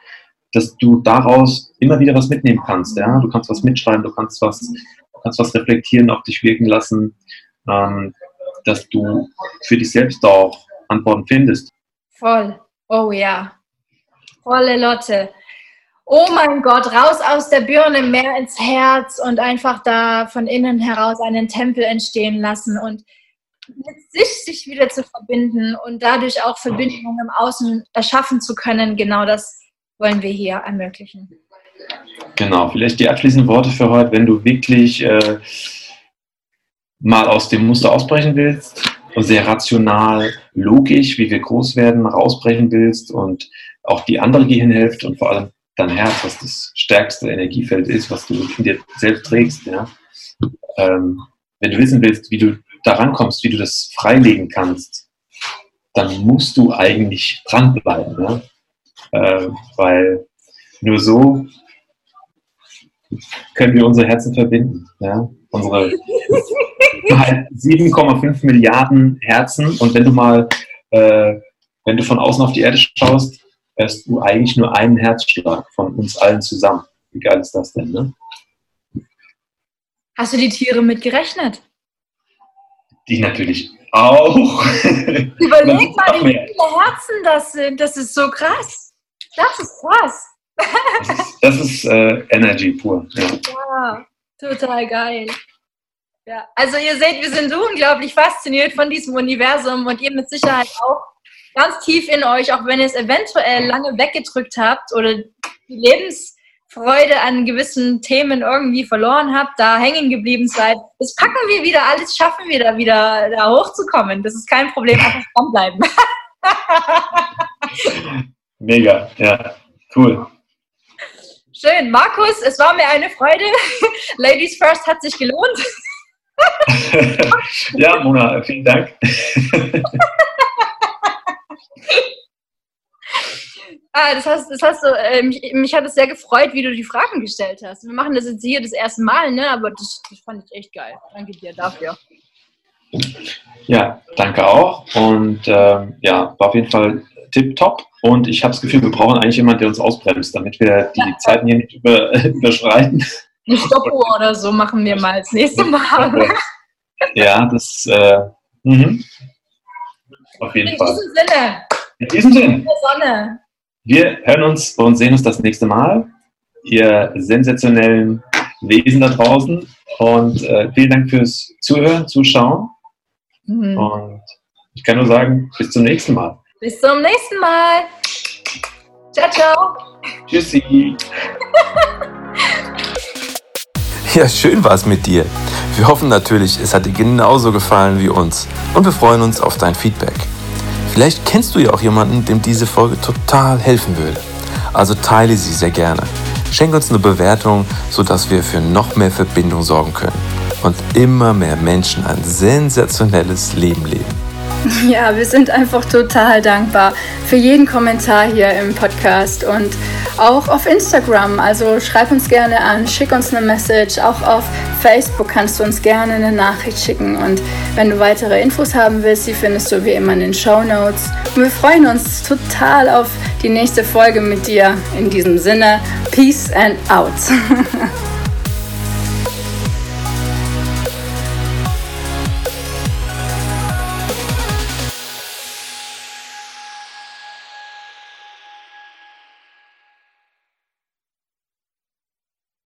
dass du daraus immer wieder was mitnehmen kannst, ja, du kannst was mitschreiben, du kannst was, du kannst was reflektieren, auf dich wirken lassen, ähm, dass du für dich selbst auch Antworten findest. Voll. Oh ja. Volle Lotte. Oh mein Gott, raus aus der Birne, mehr ins Herz und einfach da von innen heraus einen Tempel entstehen lassen und mit sich sich wieder zu verbinden und dadurch auch Verbindungen im Außen erschaffen zu können. Genau das wollen wir hier ermöglichen. Genau, vielleicht die abschließenden Worte für heute, wenn du wirklich äh, mal aus dem Muster ausbrechen willst, sehr rational, logisch, wie wir groß werden, rausbrechen willst und auch die andere Gehirnhälfte und vor allem dein Herz, was das stärkste Energiefeld ist, was du in dir selbst trägst. Ja? Ähm, wenn du wissen willst, wie du da rankommst, wie du das freilegen kannst, dann musst du eigentlich dranbleiben. Ja? Äh, weil nur so können wir unsere Herzen verbinden. Ja? Unsere halt 7,5 Milliarden Herzen und wenn du mal, äh, wenn du von außen auf die Erde schaust, hörst du eigentlich nur einen Herzschlag von uns allen zusammen. Wie geil ist das denn, ne? Hast du die Tiere mitgerechnet? Die natürlich auch. Überleg mal, wie viele Herzen das sind. Das ist so krass. Das ist krass. Das ist, das ist äh, Energy pur. Ja. ja, total geil. Ja, also ihr seht, wir sind so unglaublich fasziniert von diesem Universum und ihr mit Sicherheit auch ganz tief in euch, auch wenn ihr es eventuell lange weggedrückt habt oder die Lebensfreude an gewissen Themen irgendwie verloren habt, da hängen geblieben seid. Das packen wir wieder, alles schaffen wir da wieder, da hochzukommen. Das ist kein Problem, einfach dranbleiben. Mega, ja, cool. Schön. Markus, es war mir eine Freude. Ladies First hat sich gelohnt. ja, Mona, vielen Dank. ah, das hast, das hast du, äh, mich, mich, hat es sehr gefreut, wie du die Fragen gestellt hast. Wir machen das jetzt hier das erste Mal, ne? aber das, das fand ich echt geil. Danke dir dafür. Ja, danke auch. Und äh, ja, war auf jeden Fall tipptopp. Und ich habe das Gefühl, wir brauchen eigentlich jemanden, der uns ausbremst, damit wir die Zeiten hier nicht über, überschreiten. Eine Stoppuhr oder so machen wir mal das nächste Mal. ja, das äh, mh. auf jeden In Fall. In diesem Sinne, In diesem Sinne. Sonne. Wir hören uns und sehen uns das nächste Mal. Ihr sensationellen Wesen da draußen. Und äh, vielen Dank fürs Zuhören, Zuschauen. Mhm. Und ich kann nur sagen, bis zum nächsten Mal. Bis zum nächsten Mal. Ciao, ciao. Tschüssi. ja, schön war es mit dir. Wir hoffen natürlich, es hat dir genauso gefallen wie uns. Und wir freuen uns auf dein Feedback. Vielleicht kennst du ja auch jemanden, dem diese Folge total helfen würde. Also teile sie sehr gerne. Schenk uns eine Bewertung, sodass wir für noch mehr Verbindung sorgen können und immer mehr Menschen ein sensationelles Leben leben. Ja, wir sind einfach total dankbar für jeden Kommentar hier im Podcast und auch auf Instagram. Also schreib uns gerne an, schick uns eine Message. Auch auf Facebook kannst du uns gerne eine Nachricht schicken. Und wenn du weitere Infos haben willst, die findest du wie immer in den Show Notes. Und wir freuen uns total auf die nächste Folge mit dir. In diesem Sinne, Peace and out.